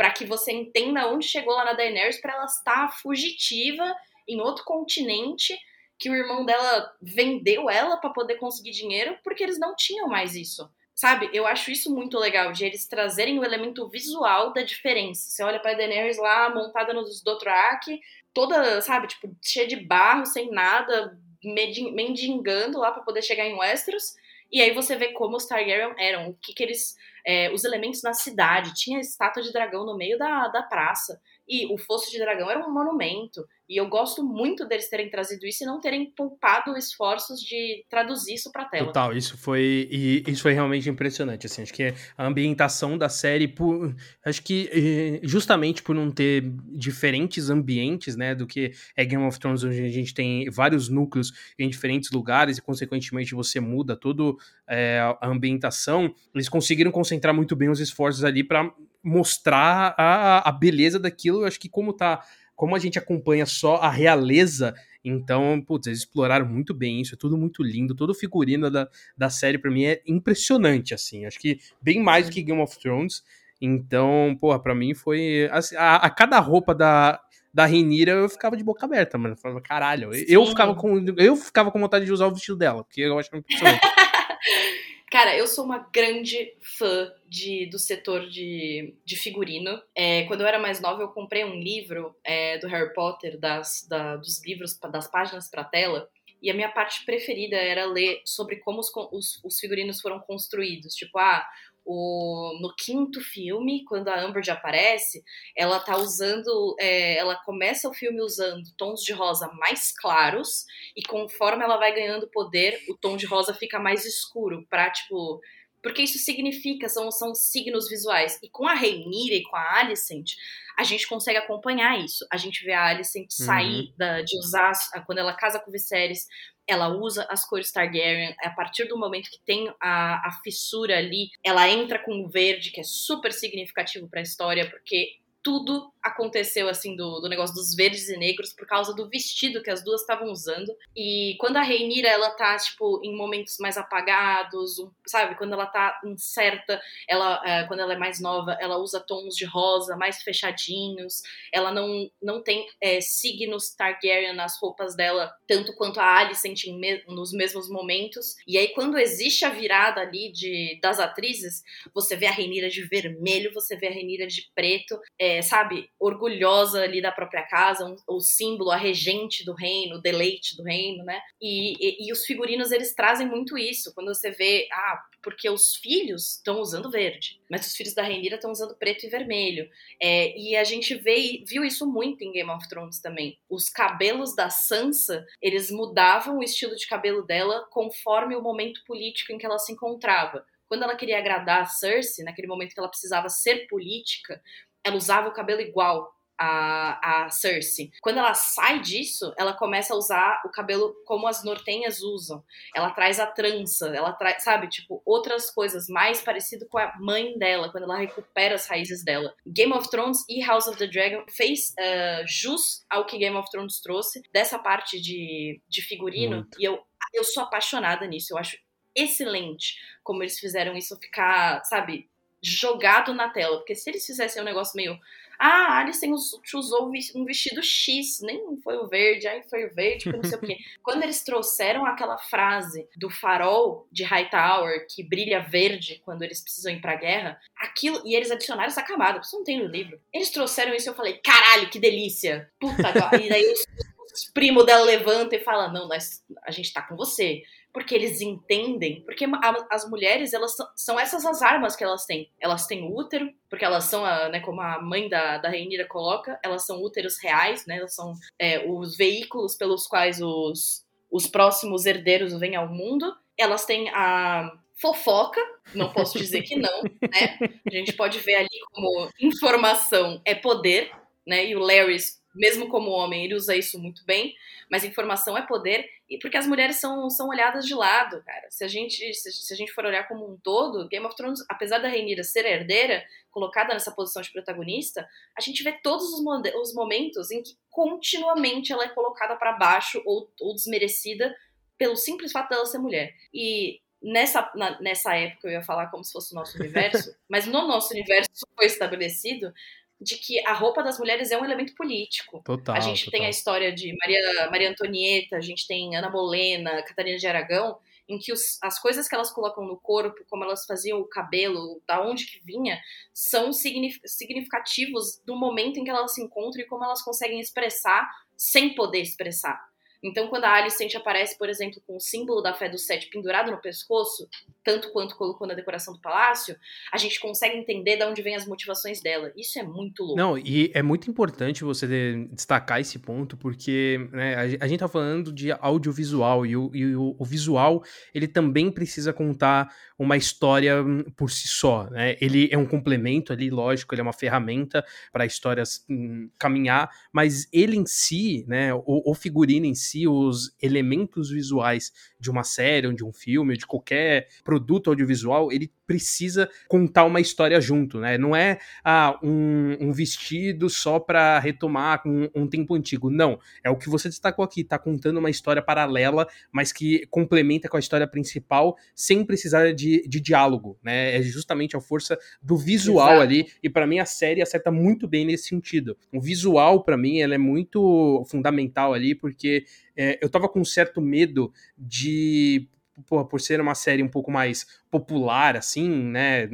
para que você entenda onde chegou lá na Daenerys, para ela estar fugitiva em outro continente, que o irmão dela vendeu ela para poder conseguir dinheiro, porque eles não tinham mais isso. Sabe? Eu acho isso muito legal, de eles trazerem o elemento visual da diferença. Você olha pra Daenerys lá, montada nos Dothraki, toda, sabe, tipo, cheia de barro, sem nada, mendigando lá para poder chegar em Westeros. E aí você vê como os Targaryen eram, o que, que eles. É, os elementos na cidade. Tinha estátua de dragão no meio da, da praça. E o fosso de dragão era um monumento. E eu gosto muito deles terem trazido isso e não terem poupado esforços de traduzir isso pra tela. Total, isso foi. E isso foi realmente impressionante. Assim, acho que a ambientação da série, por, acho que eh, justamente por não ter diferentes ambientes, né, do que é Game of Thrones, onde a gente tem vários núcleos em diferentes lugares e, consequentemente, você muda toda é, a ambientação, eles conseguiram concentrar muito bem os esforços ali para mostrar a, a beleza daquilo. Eu acho que como tá como a gente acompanha só a realeza, então, putz, eles exploraram muito bem isso, é tudo muito lindo, todo o figurino da, da série para mim é impressionante, assim, acho que bem mais do que Game of Thrones, então, porra, pra mim foi, assim, a, a cada roupa da, da Renira eu ficava de boca aberta, mano, eu falava, caralho, eu ficava, com, eu ficava com vontade de usar o vestido dela, porque eu acho impressionante. Cara, eu sou uma grande fã de, do setor de, de figurino. É, quando eu era mais nova, eu comprei um livro é, do Harry Potter, das, da, dos livros, das páginas para tela. E a minha parte preferida era ler sobre como os, os, os figurinos foram construídos. Tipo, ah, o, no quinto filme, quando a Umbridge aparece, ela tá usando, é, ela começa o filme usando tons de rosa mais claros e conforme ela vai ganhando poder, o tom de rosa fica mais escuro, pra, tipo, porque isso significa, são, são signos visuais. E com a Rhaenyra e com a Alicent, a gente consegue acompanhar isso. A gente vê a Alicent sair uhum. da, de usar, quando ela casa com o Viserys, ela usa as cores Targaryen. A partir do momento que tem a, a fissura ali, ela entra com o verde, que é super significativo para a história, porque tudo aconteceu, assim, do, do negócio dos verdes e negros por causa do vestido que as duas estavam usando. E quando a Reinira, ela tá, tipo, em momentos mais apagados, sabe? Quando ela tá incerta, ela, é, quando ela é mais nova, ela usa tons de rosa mais fechadinhos. Ela não, não tem é, signos Targaryen nas roupas dela, tanto quanto a Alicent me nos mesmos momentos. E aí, quando existe a virada ali de, das atrizes, você vê a Reinira de vermelho, você vê a Reinira de preto, é, sabe? orgulhosa ali da própria casa, um, o símbolo, a regente do reino, o deleite do reino, né? E, e, e os figurinos, eles trazem muito isso. Quando você vê, ah, porque os filhos estão usando verde, mas os filhos da Rhaenyra estão usando preto e vermelho. É, e a gente vê, viu isso muito em Game of Thrones também. Os cabelos da Sansa, eles mudavam o estilo de cabelo dela conforme o momento político em que ela se encontrava. Quando ela queria agradar a Cersei, naquele momento que ela precisava ser política, ela usava o cabelo igual a, a Cersei. Quando ela sai disso, ela começa a usar o cabelo como as nortenhas usam. Ela traz a trança, ela traz, sabe, tipo, outras coisas mais parecido com a mãe dela, quando ela recupera as raízes dela. Game of Thrones e House of the Dragon fez uh, jus ao que Game of Thrones trouxe, dessa parte de, de figurino, Muito. e eu, eu sou apaixonada nisso, eu acho excelente como eles fizeram isso ficar, sabe, jogado na tela. Porque se eles fizessem um negócio meio Ah, a Alice usou um vestido X, nem foi o verde, aí foi o verde, não sei o quê. Quando eles trouxeram aquela frase do farol de Hightower que brilha verde quando eles precisam ir pra guerra, aquilo, e eles adicionaram essa camada, isso não tem no livro. Eles trouxeram isso e eu falei, caralho, que delícia! Puta, e daí os, os primos dela levantam e falam, não, nós, a gente tá com você porque eles entendem, porque as mulheres, elas são essas as armas que elas têm. Elas têm útero, porque elas são, a, né, como a mãe da, da Reinira coloca, elas são úteros reais, né, elas são é, os veículos pelos quais os, os próximos herdeiros vêm ao mundo. Elas têm a fofoca, não posso dizer que não, né? A gente pode ver ali como informação é poder, né? E o Larry mesmo como homem, ele usa isso muito bem, mas informação é poder, e porque as mulheres são, são olhadas de lado, cara. Se a gente se, se a gente for olhar como um todo, Game of Thrones, apesar da Rhaenyra ser herdeira, colocada nessa posição de protagonista, a gente vê todos os, os momentos em que continuamente ela é colocada para baixo ou, ou desmerecida pelo simples fato dela ser mulher. E nessa, na, nessa época eu ia falar como se fosse o nosso universo, mas no nosso universo foi estabelecido de que a roupa das mulheres é um elemento político. Total. A gente total. tem a história de Maria, Maria Antonieta, a gente tem Ana Bolena, Catarina de Aragão, em que os, as coisas que elas colocam no corpo, como elas faziam o cabelo, da onde que vinha, são significativos do momento em que elas se encontram e como elas conseguem expressar sem poder expressar. Então, quando a Alicent aparece, por exemplo, com o símbolo da fé do sete pendurado no pescoço, tanto quanto colocou na decoração do palácio, a gente consegue entender de onde vêm as motivações dela. Isso é muito louco. Não, e é muito importante você destacar esse ponto, porque né, a, gente tá falando de audiovisual, e, o, e o, o, visual, ele também precisa contar uma história hum, por si só, né? Ele é um complemento ali, lógico, ele é uma ferramenta para a história hum, caminhar, mas ele em si, né, o, o figurino em si, si os elementos visuais de uma série, ou de um filme, ou de qualquer produto audiovisual, ele precisa contar uma história junto, né? Não é ah, um, um vestido só para retomar um, um, tempo antigo. Não. É o que você destacou aqui, tá contando uma história paralela, mas que complementa com a história principal sem precisar de, de diálogo, né? É justamente a força do visual Exato. ali. E para mim a série acerta muito bem nesse sentido. O visual, para mim, ela é muito fundamental ali, porque é, eu tava com um certo medo de, porra, por ser uma série um pouco mais popular, assim, né?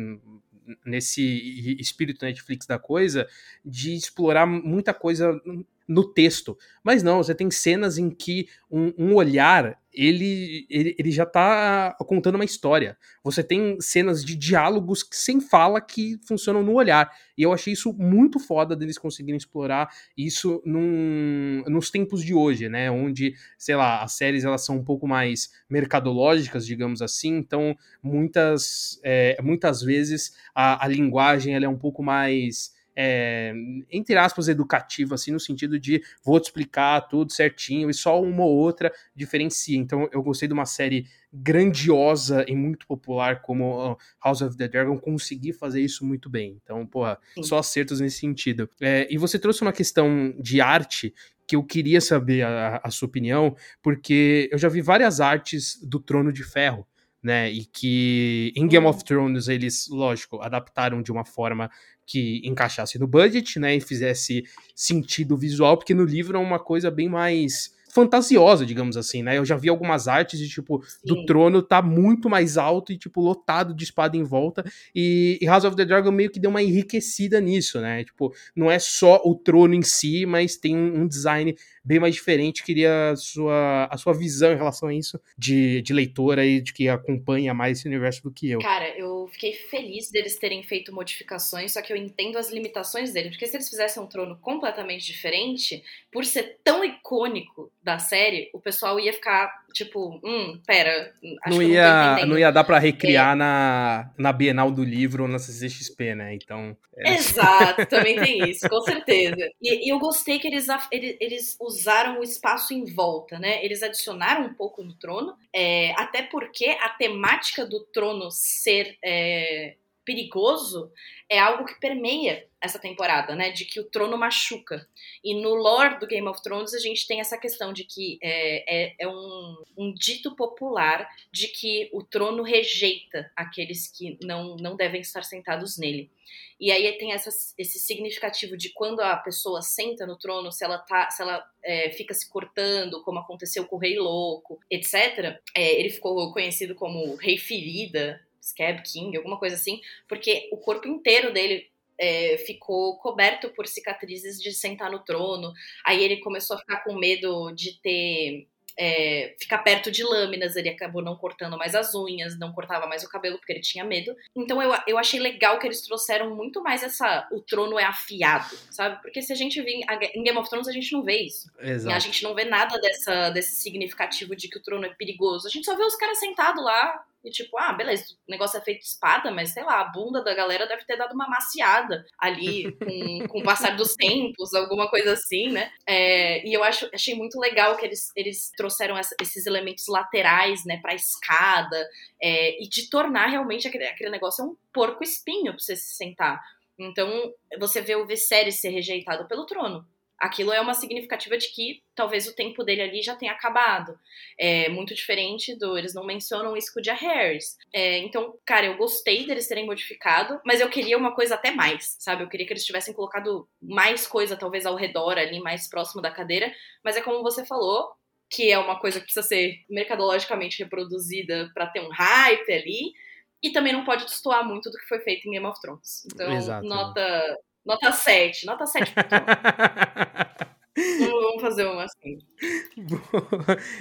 Nesse espírito Netflix da coisa, de explorar muita coisa no texto. Mas não, você tem cenas em que um, um olhar ele, ele, ele, já tá contando uma história. Você tem cenas de diálogos sem fala que funcionam no olhar. E eu achei isso muito foda deles conseguirem explorar isso num, nos tempos de hoje, né? Onde, sei lá, as séries elas são um pouco mais mercadológicas, digamos assim. Então, muitas, é, muitas vezes a, a linguagem ela é um pouco mais é, entre aspas, educativa, assim, no sentido de vou te explicar tudo certinho e só uma ou outra diferencia. Então, eu gostei de uma série grandiosa e muito popular como House of the Dragon conseguir fazer isso muito bem. Então, porra, Sim. só acertos nesse sentido. É, e você trouxe uma questão de arte que eu queria saber a, a sua opinião, porque eu já vi várias artes do Trono de Ferro né? E que em Game of. Thrones eles, lógico, adaptaram de uma forma que encaixasse no budget, né? E fizesse sentido visual, porque no livro é uma coisa bem mais fantasiosa, digamos assim, né? Eu já vi algumas artes de, tipo, Sim. do trono tá muito mais alto e, tipo, lotado de espada em volta. E, e House of the Dragon meio que deu uma enriquecida nisso, né? Tipo, não é só o trono em si, mas tem um, um design bem mais diferente. Queria a sua, a sua visão em relação a isso, de, de leitora e de que acompanha mais esse universo do que eu. Cara, eu fiquei feliz deles terem feito modificações, só que eu entendo as limitações dele, porque se eles fizessem um trono completamente diferente, por ser tão icônico da série, o pessoal ia ficar tipo, hum, pera, não ia, não, não ia dar para recriar é. na, na Bienal do Livro ou na CCXP, né? Então. É... Exato, também tem isso, com certeza. E, e, eu gostei que eles, eles, eles usaram o espaço em volta, né? Eles adicionaram um pouco no trono, é, até porque a temática do trono ser. Perigoso é algo que permeia essa temporada, né? De que o trono machuca. E no lore do Game of Thrones a gente tem essa questão de que é, é, é um, um, dito popular de que o trono rejeita aqueles que não, não devem estar sentados nele. E aí tem essa, esse significativo de quando a pessoa senta no trono, se ela tá, se ela é, fica se cortando, como aconteceu com o Rei Louco, etc. É, ele ficou conhecido como Rei Ferida, Scab King, alguma coisa assim, porque o corpo inteiro dele é, ficou coberto por cicatrizes de sentar no trono. Aí ele começou a ficar com medo de ter é, ficar perto de lâminas, ele acabou não cortando mais as unhas, não cortava mais o cabelo porque ele tinha medo. Então eu, eu achei legal que eles trouxeram muito mais essa. O trono é afiado, sabe? Porque se a gente vê em Game of Thrones, a gente não vê isso. Exato. A gente não vê nada dessa, desse significativo de que o trono é perigoso. A gente só vê os caras sentados lá, e tipo, ah, beleza, o negócio é feito de espada, mas sei lá, a bunda da galera deve ter dado uma maciada ali com, com o passar dos tempos, alguma coisa assim, né? É, e eu acho, achei muito legal que eles, eles trouxeram essa, esses elementos laterais, né, pra escada, é, e de tornar realmente aquele, aquele negócio um porco espinho pra você se sentar. Então, você vê o Viserys ser rejeitado pelo trono aquilo é uma significativa de que talvez o tempo dele ali já tenha acabado. É muito diferente do. Eles não mencionam isso com o Dia Harris. É, então, cara, eu gostei deles terem modificado, mas eu queria uma coisa até mais, sabe? Eu queria que eles tivessem colocado mais coisa, talvez ao redor ali, mais próximo da cadeira. Mas é como você falou. Que é uma coisa que precisa ser mercadologicamente reproduzida para ter um hype ali, e também não pode destoar muito do que foi feito em Game of Thrones. Então, Exato. nota Nota 7. Nota 7 Vamos fazer uma assim.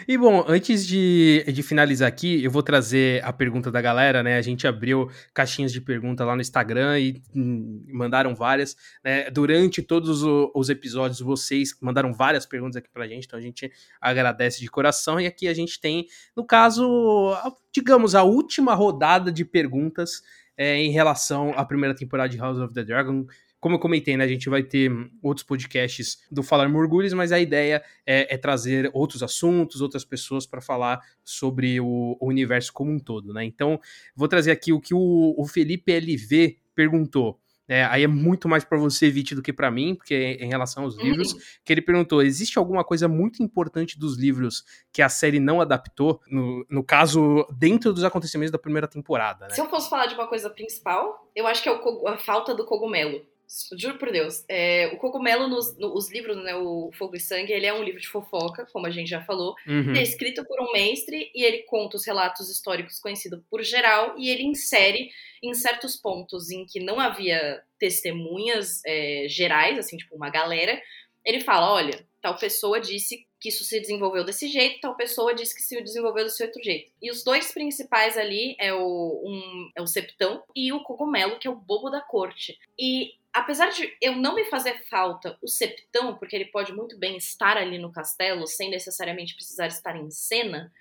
e bom, antes de, de finalizar aqui, eu vou trazer a pergunta da galera, né? A gente abriu caixinhas de pergunta lá no Instagram e hum, mandaram várias. Né? Durante todos os episódios, vocês mandaram várias perguntas aqui pra gente, então a gente agradece de coração. E aqui a gente tem, no caso, digamos, a última rodada de perguntas é, em relação à primeira temporada de House of the Dragon como eu comentei, né, a gente vai ter outros podcasts do Falar Morgulhos, mas a ideia é, é trazer outros assuntos, outras pessoas para falar sobre o, o, universo como um todo, né? Então, vou trazer aqui o que o, o Felipe LV perguntou. É, aí é muito mais para você, Viti, do que para mim, porque é em relação aos livros, uhum. que ele perguntou: existe alguma coisa muito importante dos livros que a série não adaptou? No, no caso, dentro dos acontecimentos da primeira temporada, né? Se eu fosse falar de uma coisa principal, eu acho que é o, a falta do cogumelo. Juro por Deus. É, o Cogumelo, nos, os livros, né, o Fogo e Sangue, ele é um livro de fofoca, como a gente já falou. Uhum. Ele é escrito por um mestre e ele conta os relatos históricos conhecidos por geral e ele insere em certos pontos em que não havia testemunhas é, gerais, assim, tipo uma galera. Ele fala: olha, tal pessoa disse que isso se desenvolveu desse jeito, tal pessoa disse que se desenvolveu desse outro jeito. E os dois principais ali é o, um, é o Septão e o Cogumelo, que é o bobo da corte. E apesar de eu não me fazer falta o septão, porque ele pode muito bem estar ali no castelo sem necessariamente precisar estar em cena,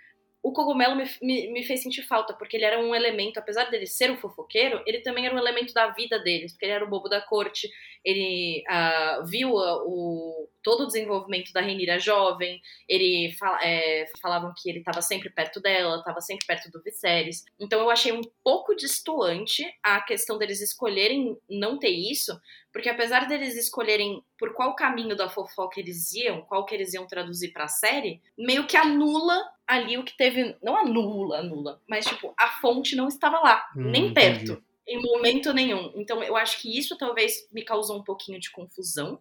o cogumelo me, me, me, fez sentir falta, porque ele era um elemento, apesar dele ser um fofoqueiro, ele também era um elemento da vida deles, porque ele era o bobo da corte, ele uh, viu o, todo o desenvolvimento da Renira jovem, ele é, falavam que ele estava sempre perto dela, estava sempre perto do Viserys. Então eu achei um pouco distoante a questão deles escolherem não ter isso, porque apesar deles escolherem por qual caminho da fofoca eles iam, qual que eles iam traduzir para a série, meio que anula ali o que teve, não anula, anula, mas tipo, a fonte não estava lá, hum, nem perto. Entendi. Em momento nenhum. Então, eu acho que isso talvez me causou um pouquinho de confusão.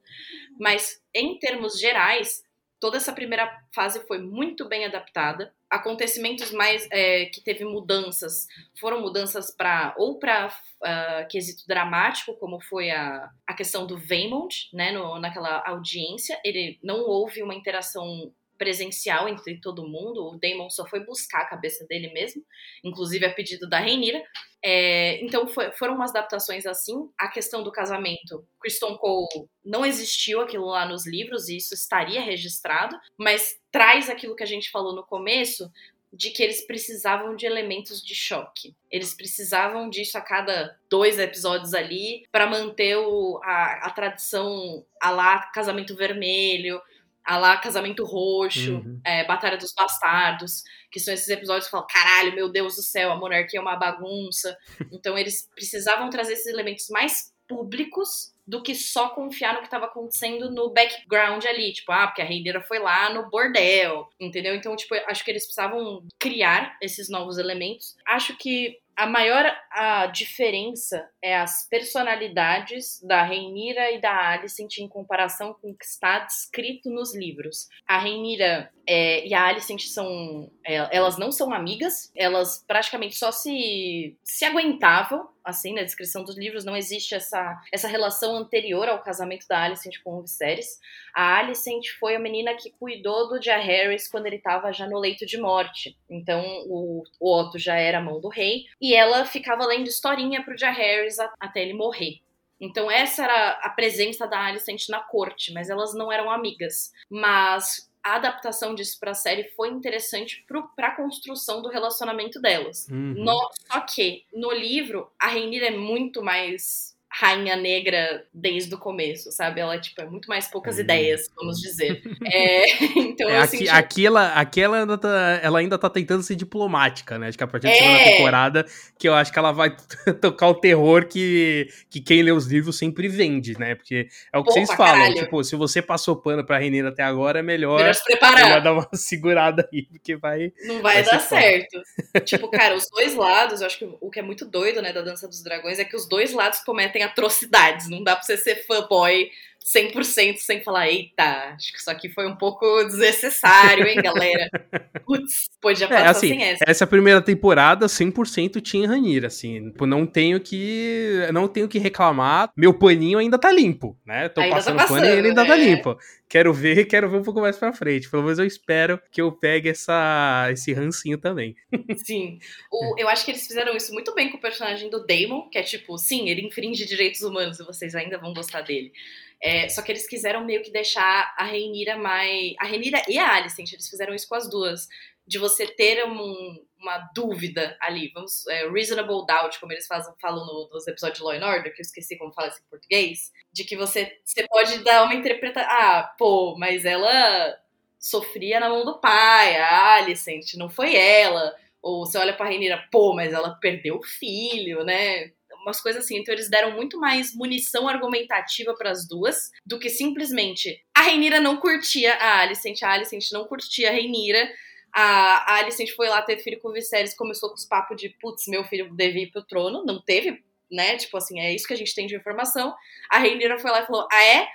Mas, em termos gerais, toda essa primeira fase foi muito bem adaptada. Acontecimentos mais é, que teve mudanças foram mudanças para ou para uh, ah, quesito dramático, como foi a, a questão do Vaymond, né, no, naquela audiência. Ele não houve uma interação presencial entre todo mundo. O Damon só foi buscar a cabeça dele mesmo, inclusive a pedido da Reinira. É, então foi, foram umas adaptações assim. A questão do casamento, Kristen Cole não existiu aquilo lá nos livros e isso estaria registrado, mas traz aquilo que a gente falou no começo de que eles precisavam de elementos de choque. Eles precisavam disso a cada dois episódios ali para manter o, a, a tradição a lá casamento vermelho, a lá Casamento Roxo, uhum. é, Batalha dos Bastardos, que são esses episódios que falam, caralho, meu Deus do céu, a monarquia é uma bagunça. Então eles precisavam trazer esses elementos mais públicos do que só confiar no que estava acontecendo no background ali, tipo, ah, porque a reineira foi lá no bordel, entendeu? Então, tipo, acho que eles precisavam criar esses novos elementos. Acho que a maior a diferença é as personalidades da Reinira e da Alicent em comparação com o que está descrito nos livros. A Reinira é, e a Alicent são. É, elas não são amigas, elas praticamente só se, se aguentavam, assim, na descrição dos livros, não existe essa, essa relação anterior ao casamento da Alicent com o Viserys. A Alicent foi a menina que cuidou do Jaehaerys quando ele estava já no leito de morte. Então o, o Otto já era a mão do rei, e ela ficava lendo historinha pro Jaehaerys até ele morrer. Então essa era a presença da Alicent na corte, mas elas não eram amigas. Mas a adaptação disso para a série foi interessante para a construção do relacionamento delas. Uhum. No, só que no livro a Rainira é muito mais rainha negra desde o começo, sabe? Ela, tipo, é muito mais poucas hum. ideias, vamos dizer. É, então, é, aqui, tipo... aqui, ela, aqui ela, ainda tá, ela ainda tá tentando ser diplomática, né? Acho que a partir da é... segunda temporada, que eu acho que ela vai tocar o terror que, que quem lê os livros sempre vende, né? Porque é o que Pô, vocês falam, caralho. tipo, se você passou pano pra Renina até agora, é melhor, melhor se preparar. Melhor dar uma segurada aí, porque vai... Não vai, vai dar certo. tipo, cara, os dois lados, eu acho que o que é muito doido, né, da Dança dos Dragões, é que os dois lados cometem atrocidades. Não dá pra você ser fanboy 100% sem falar, eita, acho que isso aqui foi um pouco desnecessário, hein, galera? Putz, podia passar é, assim, sem essa. Essa primeira temporada, 100% tinha Ranira, assim, tipo, não tenho que não tenho que reclamar, meu paninho ainda tá limpo, né? Tô ainda passando, tá passando pano e ele ainda tá é. tá limpo. Quero ver, quero ver um pouco mais pra frente. Pelo menos eu espero que eu pegue essa, esse rancinho também. Sim. O, eu acho que eles fizeram isso muito bem com o personagem do Damon, que é tipo, sim, ele infringe direitos humanos e vocês ainda vão gostar dele. É, só que eles quiseram meio que deixar a Reinira mais. A Reinira e a Alicent, eles fizeram isso com as duas. De você ter um, uma dúvida ali, vamos, é, reasonable doubt, como eles fazem, falam no, nos episódios de Law and Order, que eu esqueci como fala isso em português, de que você, você pode dar uma interpretação. Ah, pô, mas ela sofria na mão do pai, a Alicent, não foi ela. Ou você olha pra Reinira, pô, mas ela perdeu o filho, né? umas coisas assim. Então eles deram muito mais munição argumentativa para as duas do que simplesmente a Reinira não curtia a Alicent, a Alicent não curtia a Reinira. A, Alicent foi lá ter filho com o Viserys, começou com os papos de putz, meu filho devia ir pro trono, não teve, né? Tipo assim, é isso que a gente tem de informação. A Reinira foi lá e falou: Ah, é?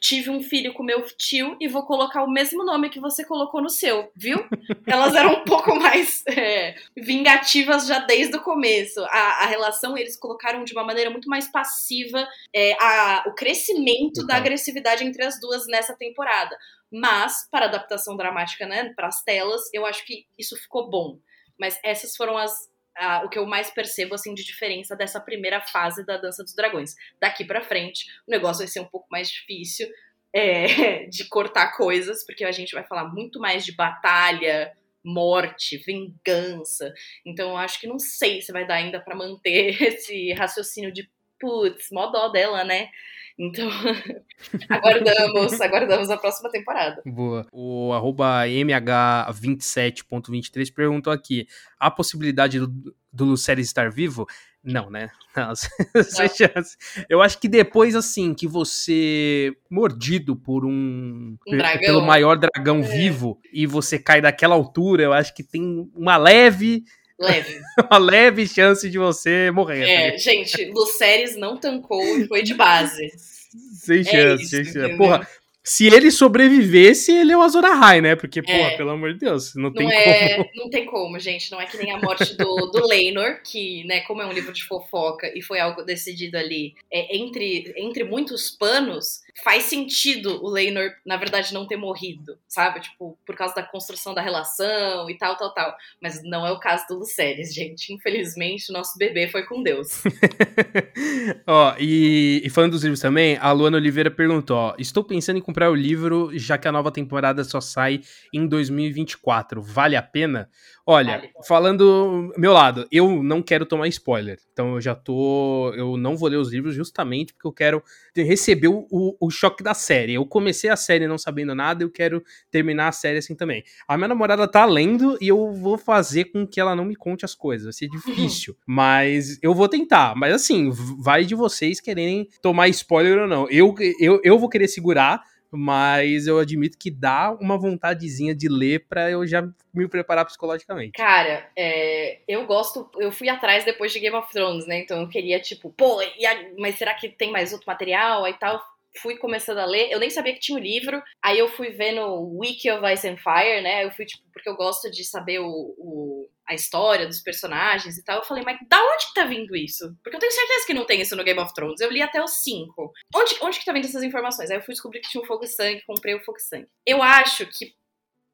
tive um filho com meu tio e vou colocar o mesmo nome que você colocou no seu, viu? Elas eram um pouco mais é, vingativas já desde o começo. A, a, relação eles colocaram de uma maneira muito mais passiva é, a, o crescimento uhum. da agressividade entre as duas nessa temporada. Mas, para adaptação dramática, né, para as telas, eu acho que isso ficou bom. Mas essas foram as o que eu mais percebo assim de diferença dessa primeira fase da Dança dos Dragões. Daqui para frente, o negócio vai ser um pouco mais difícil é, de cortar coisas, porque a gente vai falar muito mais de batalha, morte, vingança. Então eu acho que não sei se vai dar ainda para manter esse raciocínio de putz, mó dó dela, né? Então, aguardamos, aguardamos a próxima temporada. Boa. O arroba mh27.23 perguntou aqui: a possibilidade do, do Luceres estar vivo? Não, né? Não, sem chance. Eu acho que depois, assim, que você mordido por um. um pelo maior dragão é. vivo e você cai daquela altura, eu acho que tem uma leve Leve. uma leve chance de você morrer. É, tá gente, Luceres não tancou e foi de base. Sem é chance, isso, sem chance. Porra, se ele sobrevivesse, ele é o Azor Ahai, né? Porque, é. pelo amor de Deus, não, não tem é, como. Não tem como, gente. Não é que nem a morte do, do Leinor, que, né, como é um livro de fofoca e foi algo decidido ali é, entre, entre muitos panos, faz sentido o Leinor, na verdade, não ter morrido, sabe? Tipo, por causa da construção da relação e tal, tal, tal. Mas não é o caso do Lucerys, gente. Infelizmente, o nosso bebê foi com Deus. ó, e, e falando dos livros também, a Luana Oliveira perguntou, ó, estou pensando em comprar o livro, já que a nova temporada só sai em 2024. Vale a pena? Olha, falando meu lado, eu não quero tomar spoiler. Então eu já tô. Eu não vou ler os livros justamente porque eu quero receber o, o, choque da série. Eu comecei a série não sabendo nada, eu quero terminar a série assim também. A minha namorada tá lendo e eu vou fazer com que ela não me conte as coisas. Vai ser difícil. mas eu vou tentar. Mas assim, vai de vocês quererem tomar spoiler ou não. Eu, eu, eu vou querer segurar mas eu admito que dá uma vontadezinha de ler para eu já me preparar psicologicamente. Cara, é, eu gosto, eu fui atrás depois de Game of Thrones, né? Então eu queria, tipo, pô, a, mas será que tem mais outro material? Aí tal. Fui começando a ler, eu nem sabia que tinha o um livro, aí eu fui vendo Wiki of Ice and Fire, né? Eu fui, tipo, porque eu gosto de saber o, o a história dos personagens e tal, eu falei, mas da onde que tá vindo isso? Porque eu tenho certeza que não tem isso no Game of Thrones. Eu li até os cinco. Onde, onde que tá vindo essas informações? Aí eu fui descobrir que tinha um fogo e sangue, comprei o fogo e sangue. Eu acho que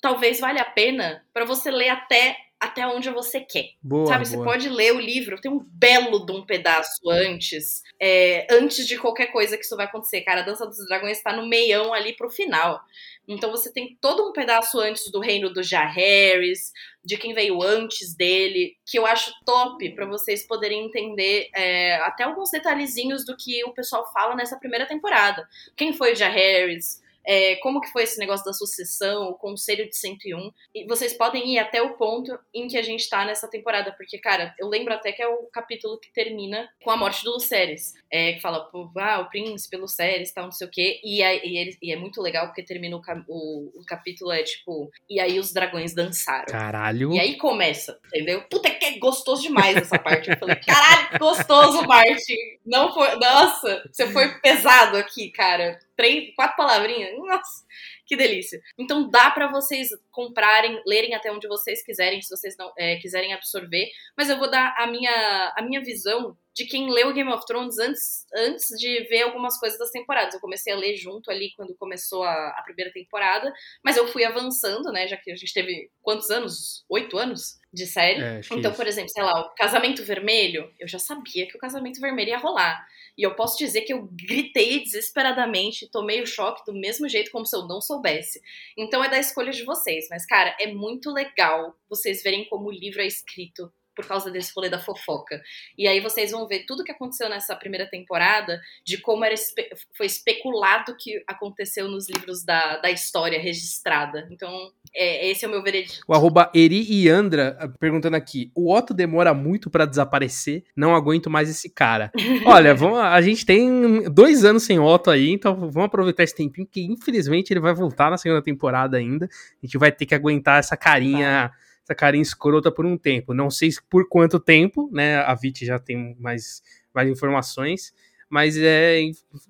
talvez valha a pena para você ler até até onde você quer. Boa, Sabe, boa. você pode ler o livro, tem um belo de um pedaço antes, é, antes de qualquer coisa que isso vai acontecer. Cara, a Dança dos Dragões está no meião ali pro final. Então você tem todo um pedaço antes do reino do Jaehaerys, de quem veio antes dele, que eu acho top para vocês poderem entender é, até alguns detalhezinhos do que o pessoal fala nessa primeira temporada. Quem foi o Jaehaerys? É, como que foi esse negócio da sucessão, o conselho de 101. E vocês podem ir até o ponto em que a gente tá nessa temporada, porque, cara, eu lembro até que é o capítulo que termina com a morte do Lucerys. É, que fala, ah, o príncipe Lucerys, tal, não sei o quê. E, é, e, ele, e é muito legal porque termina o, o, o, capítulo, é tipo, e aí os dragões dançaram. Caralho. E aí começa, entendeu? Puta, que é gostoso demais essa parte. Eu falei, caralho, gostoso, Martin. Não foi, nossa, você foi pesado aqui, cara três, quatro palavrinhas. Nossa, que delícia. Então dá para vocês comprarem, lerem até onde vocês quiserem, se vocês não é, quiserem absorver. Mas eu vou dar a minha, a minha visão de quem leu Game of Thrones antes, antes de ver algumas coisas das temporadas. Eu comecei a ler junto ali quando começou a, a primeira temporada, mas eu fui avançando, né? Já que a gente teve quantos anos? Oito anos de série. É, então, por exemplo, sei lá, o Casamento Vermelho, eu já sabia que o Casamento Vermelho ia rolar. E eu posso dizer que eu gritei desesperadamente, tomei o choque do mesmo jeito como se eu não soubesse. Então é da escolha de vocês. Mas, cara, é muito legal vocês verem como o livro é escrito por causa desse rolê da fofoca. E aí vocês vão ver tudo que aconteceu nessa primeira temporada, de como era espe foi especulado que aconteceu nos livros da, da história registrada. Então, é, esse é o meu veredito. O arroba Eri e Andra ah, perguntando aqui: o Otto demora muito para desaparecer, não aguento mais esse cara. Olha, vamos, a gente tem dois anos sem Otto aí, então vamos aproveitar esse tempinho, que infelizmente ele vai voltar na segunda temporada ainda. A gente vai ter que aguentar essa carinha. Tá essa carinha escrota por um tempo. Não sei por quanto tempo, né? A Vit já tem mais, mais informações, mas é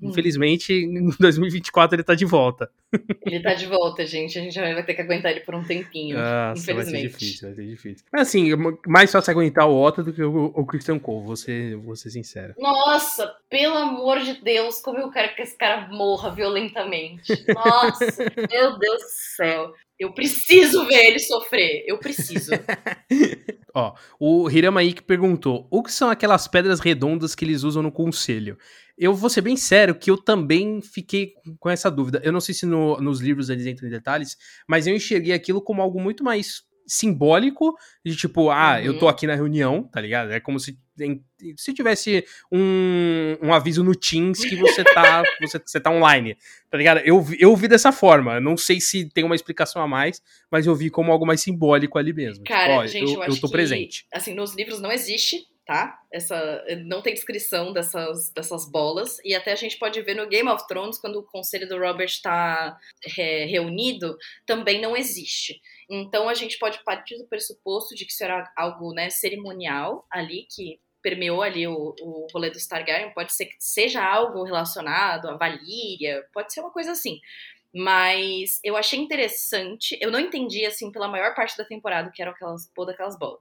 hum. infelizmente em 2024 ele tá de volta. Ele tá de volta, gente. A gente vai ter que aguentar ele por um tempinho, Nossa, infelizmente. Vai ser difícil, vai ser difícil. Mas assim, mais fácil aguentar o Otto do que o, o Christian Cole, vou ser, vou ser sincero. Nossa, pelo amor de Deus, como eu quero que esse cara morra violentamente. Nossa, meu Deus do céu. Eu preciso ver ele sofrer. Eu preciso. Ó, o Hirama Ike perguntou: o que são aquelas pedras redondas que eles usam no conselho? Eu vou ser bem sério que eu também fiquei com essa dúvida. Eu não sei se no, nos livros eles entram em detalhes, mas eu enxerguei aquilo como algo muito mais simbólico de tipo, ah, uhum. eu tô uhum. aqui na reunião, tá ligado? É como se se tivesse um, um aviso no Teams que você tá, você, você tá online, tá ligado? Eu, eu vi dessa forma, não sei se tem uma explicação a mais, mas eu vi como algo mais simbólico ali mesmo. Tipo, Cara, Ó, gente, eu, eu, eu tô que, presente. Assim, nos livros não existe tá? Essa não tem descrição dessas, dessas bolas e até a gente pode ver no Game of Thrones quando o conselho do Robert está é, reunido também não existe. Então a gente pode partir do pressuposto de que será algo né, cerimonial ali que permeou ali o, o rolê do Targaryen, pode ser que seja algo relacionado à Valíria, pode ser uma coisa assim. Mas eu achei interessante, eu não entendi, assim, pela maior parte da temporada que eram aquelas, pô, daquelas bolas.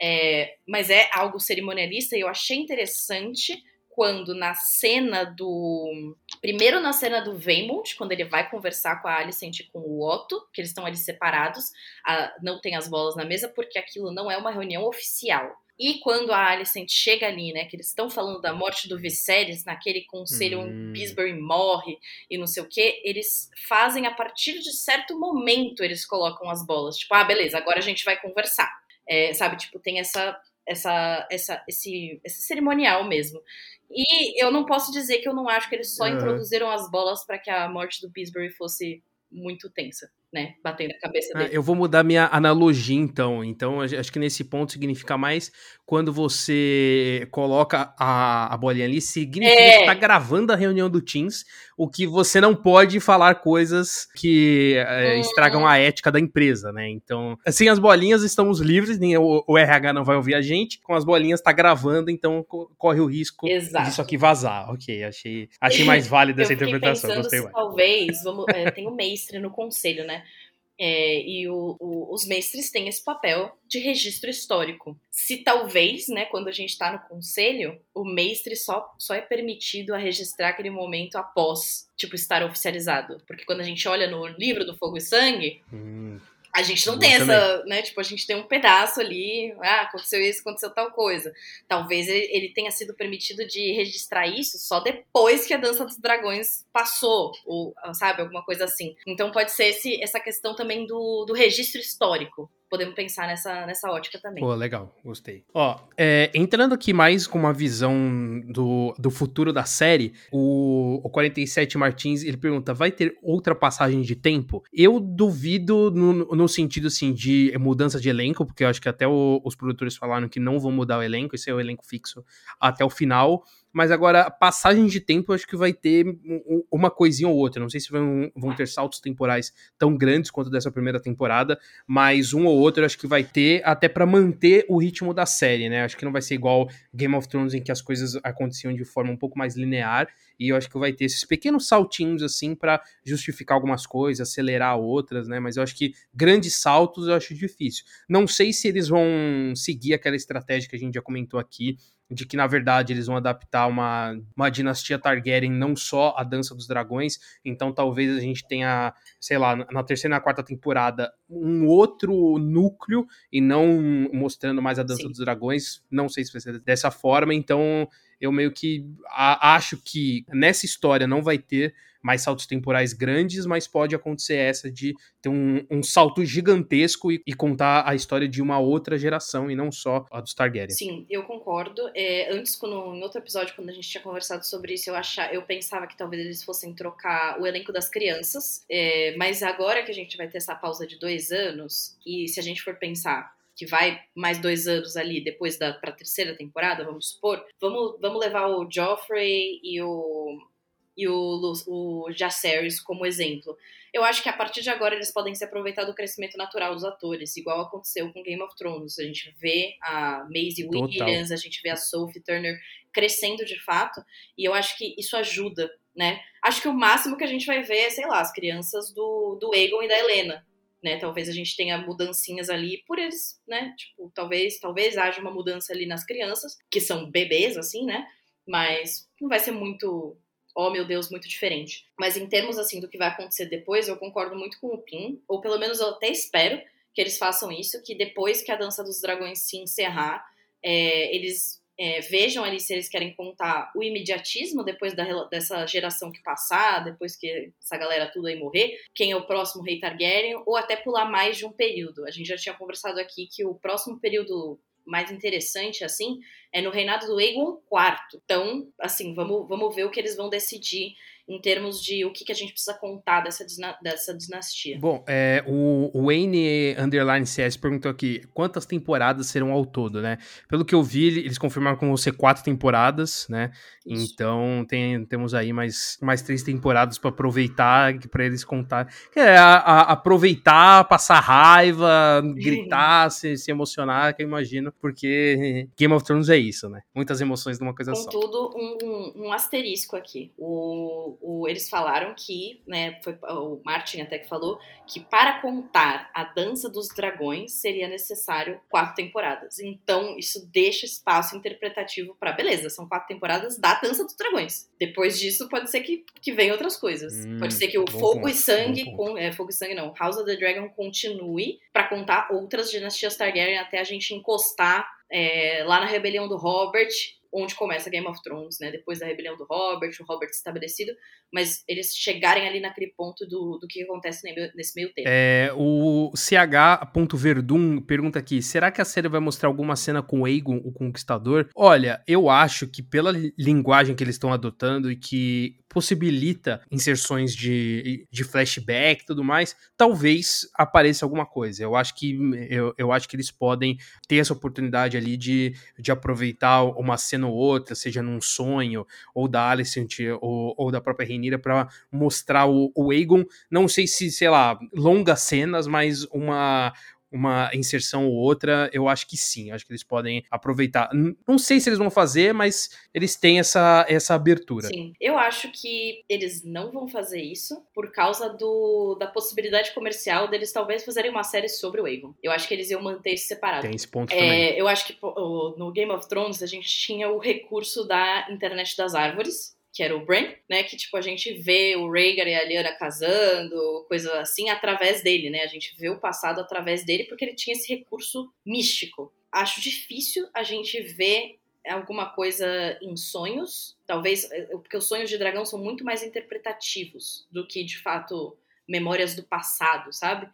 É, mas é algo cerimonialista e eu achei interessante quando na cena do. Primeiro na cena do Vaymond, quando ele vai conversar com a Alicent e com o Otto, que eles estão ali separados, a, não tem as bolas na mesa, porque aquilo não é uma reunião oficial. E quando a Alicent chega ali, né, que eles estão falando da morte do Viserys, naquele conselho onde hum. Bisbury morre e não sei o que, eles fazem a partir de certo momento, eles colocam as bolas. Tipo, ah, beleza, agora a gente vai conversar. É, sabe, tipo, tem essa, essa, essa, esse, esse cerimonial mesmo. E eu não posso dizer que eu não acho que eles só uhum. introduziram as bolas para que a morte do Pisbury fosse muito tensa né, batendo a cabeça ah, dele. Ah, eu vou mudar minha analogia então. Então, acho que nesse ponto significa mais quando você coloca a, a bolinha ali, significa é. que tá gravando a reunião do Teams, o que você não pode falar coisas que é, hum. estragam a ética da empresa, né? Então, assim, as bolinhas estamos livres, nem o, o, RH não vai ouvir a gente, com as bolinhas tá gravando, então corre o risco Exato. disso aqui vazar. Ok, achei, achei mais válida essa interpretação. Gostei mais. Talvez, vamos, é, tem o mestre no conselho, né? É, e o, o, os mestres têm esse papel de registro histórico. Se talvez, né, quando a gente está no conselho, o mestre só, só é permitido a registrar aquele momento após, tipo, estar oficializado. Porque quando a gente olha no livro do Fogo e Sangue, hum. A gente não tem essa, né? Tipo, a gente tem um pedaço ali, ah, aconteceu isso, aconteceu tal coisa. Talvez ele, ele, tenha sido permitido de registrar isso só depois que a Dança dos Dragões passou, ou, sabe, alguma coisa assim. Então pode ser esse, essa questão também do, do registro histórico podemos pensar nessa, nessa ótica também. Pô, legal, gostei. Ó, é, entrando aqui mais com uma visão do, do futuro da série, o, o 47 Martins, ele pergunta, vai ter outra passagem de tempo? Eu duvido no, no sentido, assim, de mudança de elenco, porque eu acho que até o, os produtores falaram que não vão mudar o elenco, esse é o elenco fixo até o final, mas agora, passagem de tempo, acho que vai ter uma coisinha ou outra. Não sei se vão, vão ter saltos temporais tão grandes quanto dessa primeira temporada, mas um ou outro acho que vai ter, até para manter o ritmo da série, né? Acho que não vai ser igual Game of Thrones, em que as coisas aconteciam de forma um pouco mais linear, e eu acho que vai ter esses pequenos saltinhos, assim, para justificar algumas coisas, acelerar outras, né? Mas eu acho que grandes saltos eu acho difícil. Não sei se eles vão seguir aquela estratégia que a gente já comentou aqui, de que na verdade eles vão adaptar uma, uma dinastia Targaryen, não só a Dança dos Dragões, então talvez a gente tenha, sei lá, na terceira e na quarta temporada, um outro núcleo e não mostrando mais a Dança Sim. dos Dragões, não sei se vai ser dessa forma, então eu meio que a, acho que nessa história não vai ter mais saltos temporais grandes, mas pode acontecer essa de ter um, um salto gigantesco e, e, contar a história de uma outra geração e não só a dos Targaryen. Sim, eu concordo. É, antes, quando, em outro episódio, quando a gente tinha conversado sobre isso, eu, achar, eu pensava que talvez eles fossem trocar o elenco das crianças, é, mas agora que a gente vai ter essa pausa de dois anos, e se a gente for pensar que vai mais dois anos ali depois da pra terceira temporada, vamos supor, vamos, vamos levar o Joffrey e o e o, o Jaceres como exemplo. Eu acho que a partir de agora eles podem se aproveitar do crescimento natural dos atores, igual aconteceu com Game of Thrones. A gente vê a Maisie Williams, Total. a gente vê a Sophie Turner crescendo de fato, e eu acho que isso ajuda, né? Acho que o máximo que a gente vai ver é, sei lá, as crianças do, do Aegon e da Helena, né? Talvez a gente tenha mudancinhas ali por eles, né? Tipo, talvez, talvez haja uma mudança ali nas crianças, que são bebês, assim, né? Mas não vai ser muito oh meu Deus, muito diferente. Mas em termos assim do que vai acontecer depois, eu concordo muito com o Pin, ou pelo menos eu até espero que eles façam isso, que depois que a Dança dos Dragões se encerrar, é, eles é, vejam ali se eles querem contar o imediatismo depois da, dessa geração que passar, depois que essa galera tudo aí morrer, quem é o próximo rei Targaryen, ou até pular mais de um período. A gente já tinha conversado aqui que o próximo período mais interessante, assim, é no reinado do Aegon IV. Então, assim, vamos, vamos ver o que eles vão decidir em termos de o que, que a gente precisa contar dessa, dessa dinastia. Bom, é, o Wayne Underline CS perguntou aqui quantas temporadas serão ao todo, né? Pelo que eu vi, eles confirmaram com você quatro temporadas, né? Isso. Então tem, temos aí mais, mais três temporadas para aproveitar, para eles contar. É, a, a, aproveitar, passar raiva, gritar, se, se emocionar, que eu imagino, porque Game of Thrones é isso, né? Muitas emoções numa coisa Contudo, só. Contudo, um, um asterisco aqui. O, o, eles falaram que, né, foi o Martin até que falou, que para contar a Dança dos Dragões seria necessário quatro temporadas. Então, isso deixa espaço interpretativo para beleza, são quatro temporadas da Dança dos Dragões. Depois disso, pode ser que, que venham outras coisas. Hum, pode ser que o Fogo ponto, e Sangue, com, é, Fogo e Sangue não, House of the Dragon continue para contar outras dinastias Targaryen até a gente encostar é, lá na rebelião do Robert onde começa Game of Thrones, né? Depois da rebelião do Robert, o Robert estabelecido, mas eles chegarem ali naquele ponto do, do que acontece nesse meio tempo. É, o CH.verdun pergunta aqui: será que a série vai mostrar alguma cena com Aegon, o Conquistador? Olha, eu acho que pela linguagem que eles estão adotando e que possibilita inserções de, de flashback e tudo mais, talvez apareça alguma coisa. Eu acho que eu, eu acho que eles podem ter essa oportunidade ali de, de aproveitar uma cena ou outra, seja num sonho, ou da Alicent, ou, ou da própria Renira, para mostrar o, o Aegon. Não sei se, sei lá, longas cenas, mas uma uma inserção ou outra, eu acho que sim, acho que eles podem aproveitar. Não sei se eles vão fazer, mas eles têm essa, essa abertura. Sim, eu acho que eles não vão fazer isso por causa do, da possibilidade comercial deles talvez fazerem uma série sobre o Aegon. Eu acho que eles iam manter isso separado. Tem esse ponto é, também. Eu acho que no Game of Thrones a gente tinha o recurso da internet das árvores, que era o Bran, né? Que, tipo, a gente vê o Rhaegar e a Lyanna casando, coisa assim, através dele, né? A gente vê o passado através dele porque ele tinha esse recurso místico. Acho difícil a gente ver alguma coisa em sonhos, talvez, eh, porque os sonhos de dragão são muito mais interpretativos do que, de fato, memórias do passado, sabe?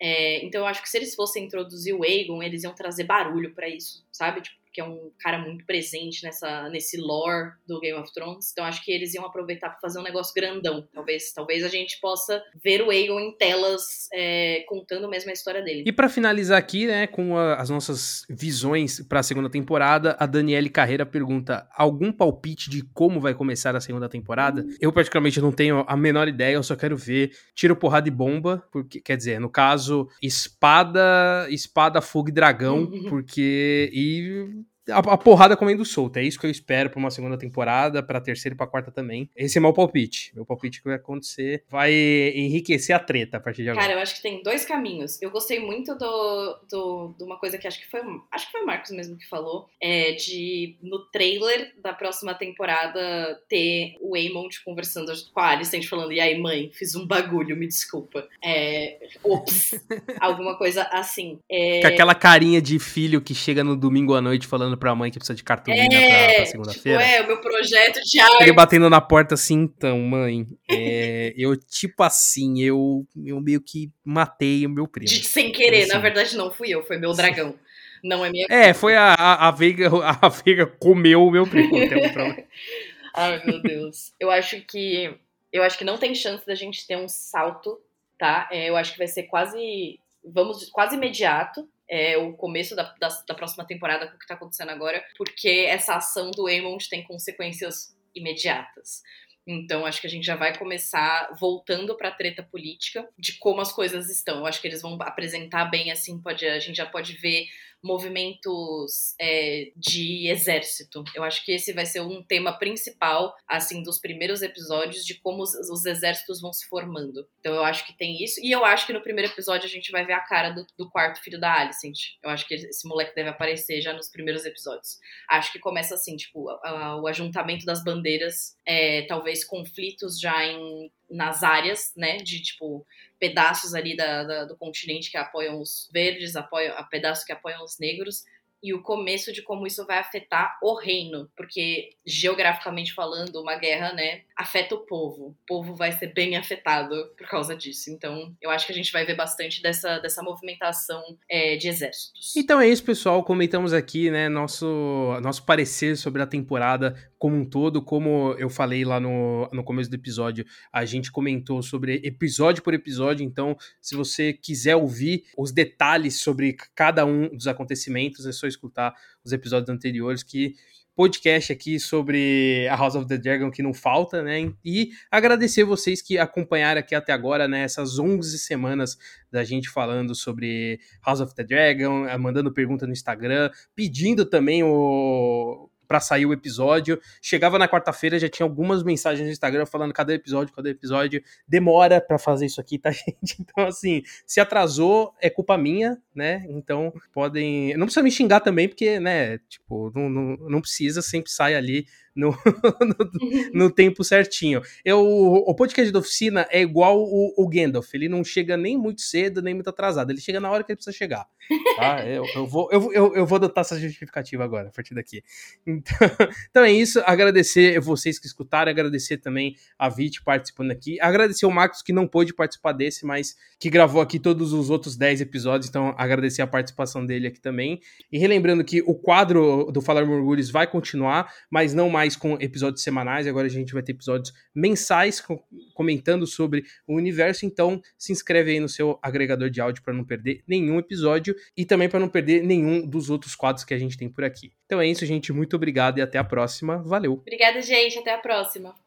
É, então eu acho que se eles fossem introduzir o Aegon, eles iam trazer barulho para isso, sabe? Tipo, que é um cara muito presente nessa, nesse lore do Game of Thrones. Então acho que eles iam aproveitar para fazer um negócio grandão. Talvez, talvez a gente possa ver o Aegon em telas é, contando mesmo a história dele. E para finalizar aqui, né, com a, as nossas visões para a segunda temporada, a Daniele Carreira pergunta: algum palpite de como vai começar a segunda temporada? Hum. Eu particularmente não tenho a menor ideia. Eu só quero ver tiro, porrada e bomba, porque quer dizer, no caso espada, espada, fogo e dragão, porque e a, a, porrada comendo solta. É isso que eu espero pra uma segunda temporada, pra terceira e pra quarta também. Esse é meu palpite. Meu palpite que vai acontecer vai enriquecer a treta a partir de agora. Cara, eu acho que tem dois caminhos. Eu gostei muito do, do, de uma coisa que acho que foi. Acho que foi o Marcos mesmo que falou. É de no trailer da próxima temporada ter o Aemond conversando com a Alicent falando: E aí, mãe, fiz um bagulho, me desculpa. É. Ops. alguma coisa assim. É... Com aquela carinha de filho que chega no domingo à noite falando falando pra mãe que precisa de cartolina é, pra, pra segunda-feira. Tipo, é, o meu projeto de arte. Ele batendo na porta assim, então, mãe, é, eu, tipo assim, eu, eu meio que matei o meu primo. De, sem querer, assim. na verdade não fui eu, foi meu dragão. Não é minha. É, foi a, a, a Veiga, a Veiga comeu o meu primo. Ai, meu Deus. Eu acho que. Eu acho que não tem chance da gente ter um salto, tá? É, eu acho que vai ser quase. Vamos, quase imediato é, o começo da, da, da, próxima temporada com o que tá acontecendo agora, porque essa ação do Aemond tem consequências imediatas. Então, acho que a gente já vai começar voltando para a treta política de como as coisas estão. Eu acho que eles vão apresentar bem, assim, pode, a gente já pode ver movimentos é, de exército. Eu acho que esse vai ser um tema principal, assim, dos primeiros episódios, de como os, os, exércitos vão se formando. Então eu acho que tem isso. E eu acho que no primeiro episódio a gente vai ver a cara do, do quarto filho da Alicent. Eu acho que esse moleque deve aparecer já nos primeiros episódios. Acho que começa assim, tipo, a, a, o ajuntamento das bandeiras, é, talvez conflitos já em nas áreas, né, de tipo pedaços ali da, da, do continente que apoiam os verdes, apoiam, pedaços que apoiam os negros, e o começo de como isso vai afetar o reino, porque geograficamente falando, uma guerra, né, afeta o povo. O povo vai ser bem afetado por causa disso. Então, eu acho que a gente vai ver bastante dessa, dessa movimentação é, de exércitos. Então é isso, pessoal. Comentamos aqui, né, nosso, nosso parecer sobre a temporada como um todo. Como eu falei lá no, no começo do episódio, a gente comentou sobre episódio por episódio. Então, se você quiser ouvir os detalhes sobre cada um dos acontecimentos, é só escutar os episódios anteriores que podcast aqui sobre a House of the Dragon que não falta, né? E agradecer vocês que acompanharam aqui até agora, né? Essas 11 semanas da gente falando sobre House of the Dragon, mandando pergunta no Instagram, pedindo também o para sair o episódio. Chegava na quarta-feira, já tinha algumas mensagens no Instagram falando cadê episódio, cadê episódio. Demora para fazer isso aqui, tá, gente? Então, assim, se atrasou, é culpa minha, né? Então, podem. Não precisa me xingar também, porque, né, tipo, não, não, não precisa, sempre sai ali no, no, no, tempo certinho. Eu, o podcast da oficina é igual o, o Gandalf, ele não chega nem muito cedo, nem muito atrasado, ele chega na hora que ele precisa chegar. Tá? Eu, eu, vou, eu, eu, eu vou adotar essa justificativa agora, a partir daqui. Então, então é isso, agradecer vocês que escutaram, agradecer também a Vit participando aqui, agradecer o Marcos que não pôde participar desse, mas que gravou aqui todos os outros 10 episódios, então agradecer a participação dele aqui também. E relembrando que o quadro do Falar Mergulhos vai continuar, mas não mais com episódios semanais, agora a gente vai ter episódios mensais comentando sobre o universo, então se inscreve aí no seu agregador de áudio para não perder nenhum episódio e também para não perder nenhum dos outros quadros que a gente tem por aqui. Então é isso, gente, muito obrigado e até a próxima. Valeu. Obrigada, gente, até a próxima.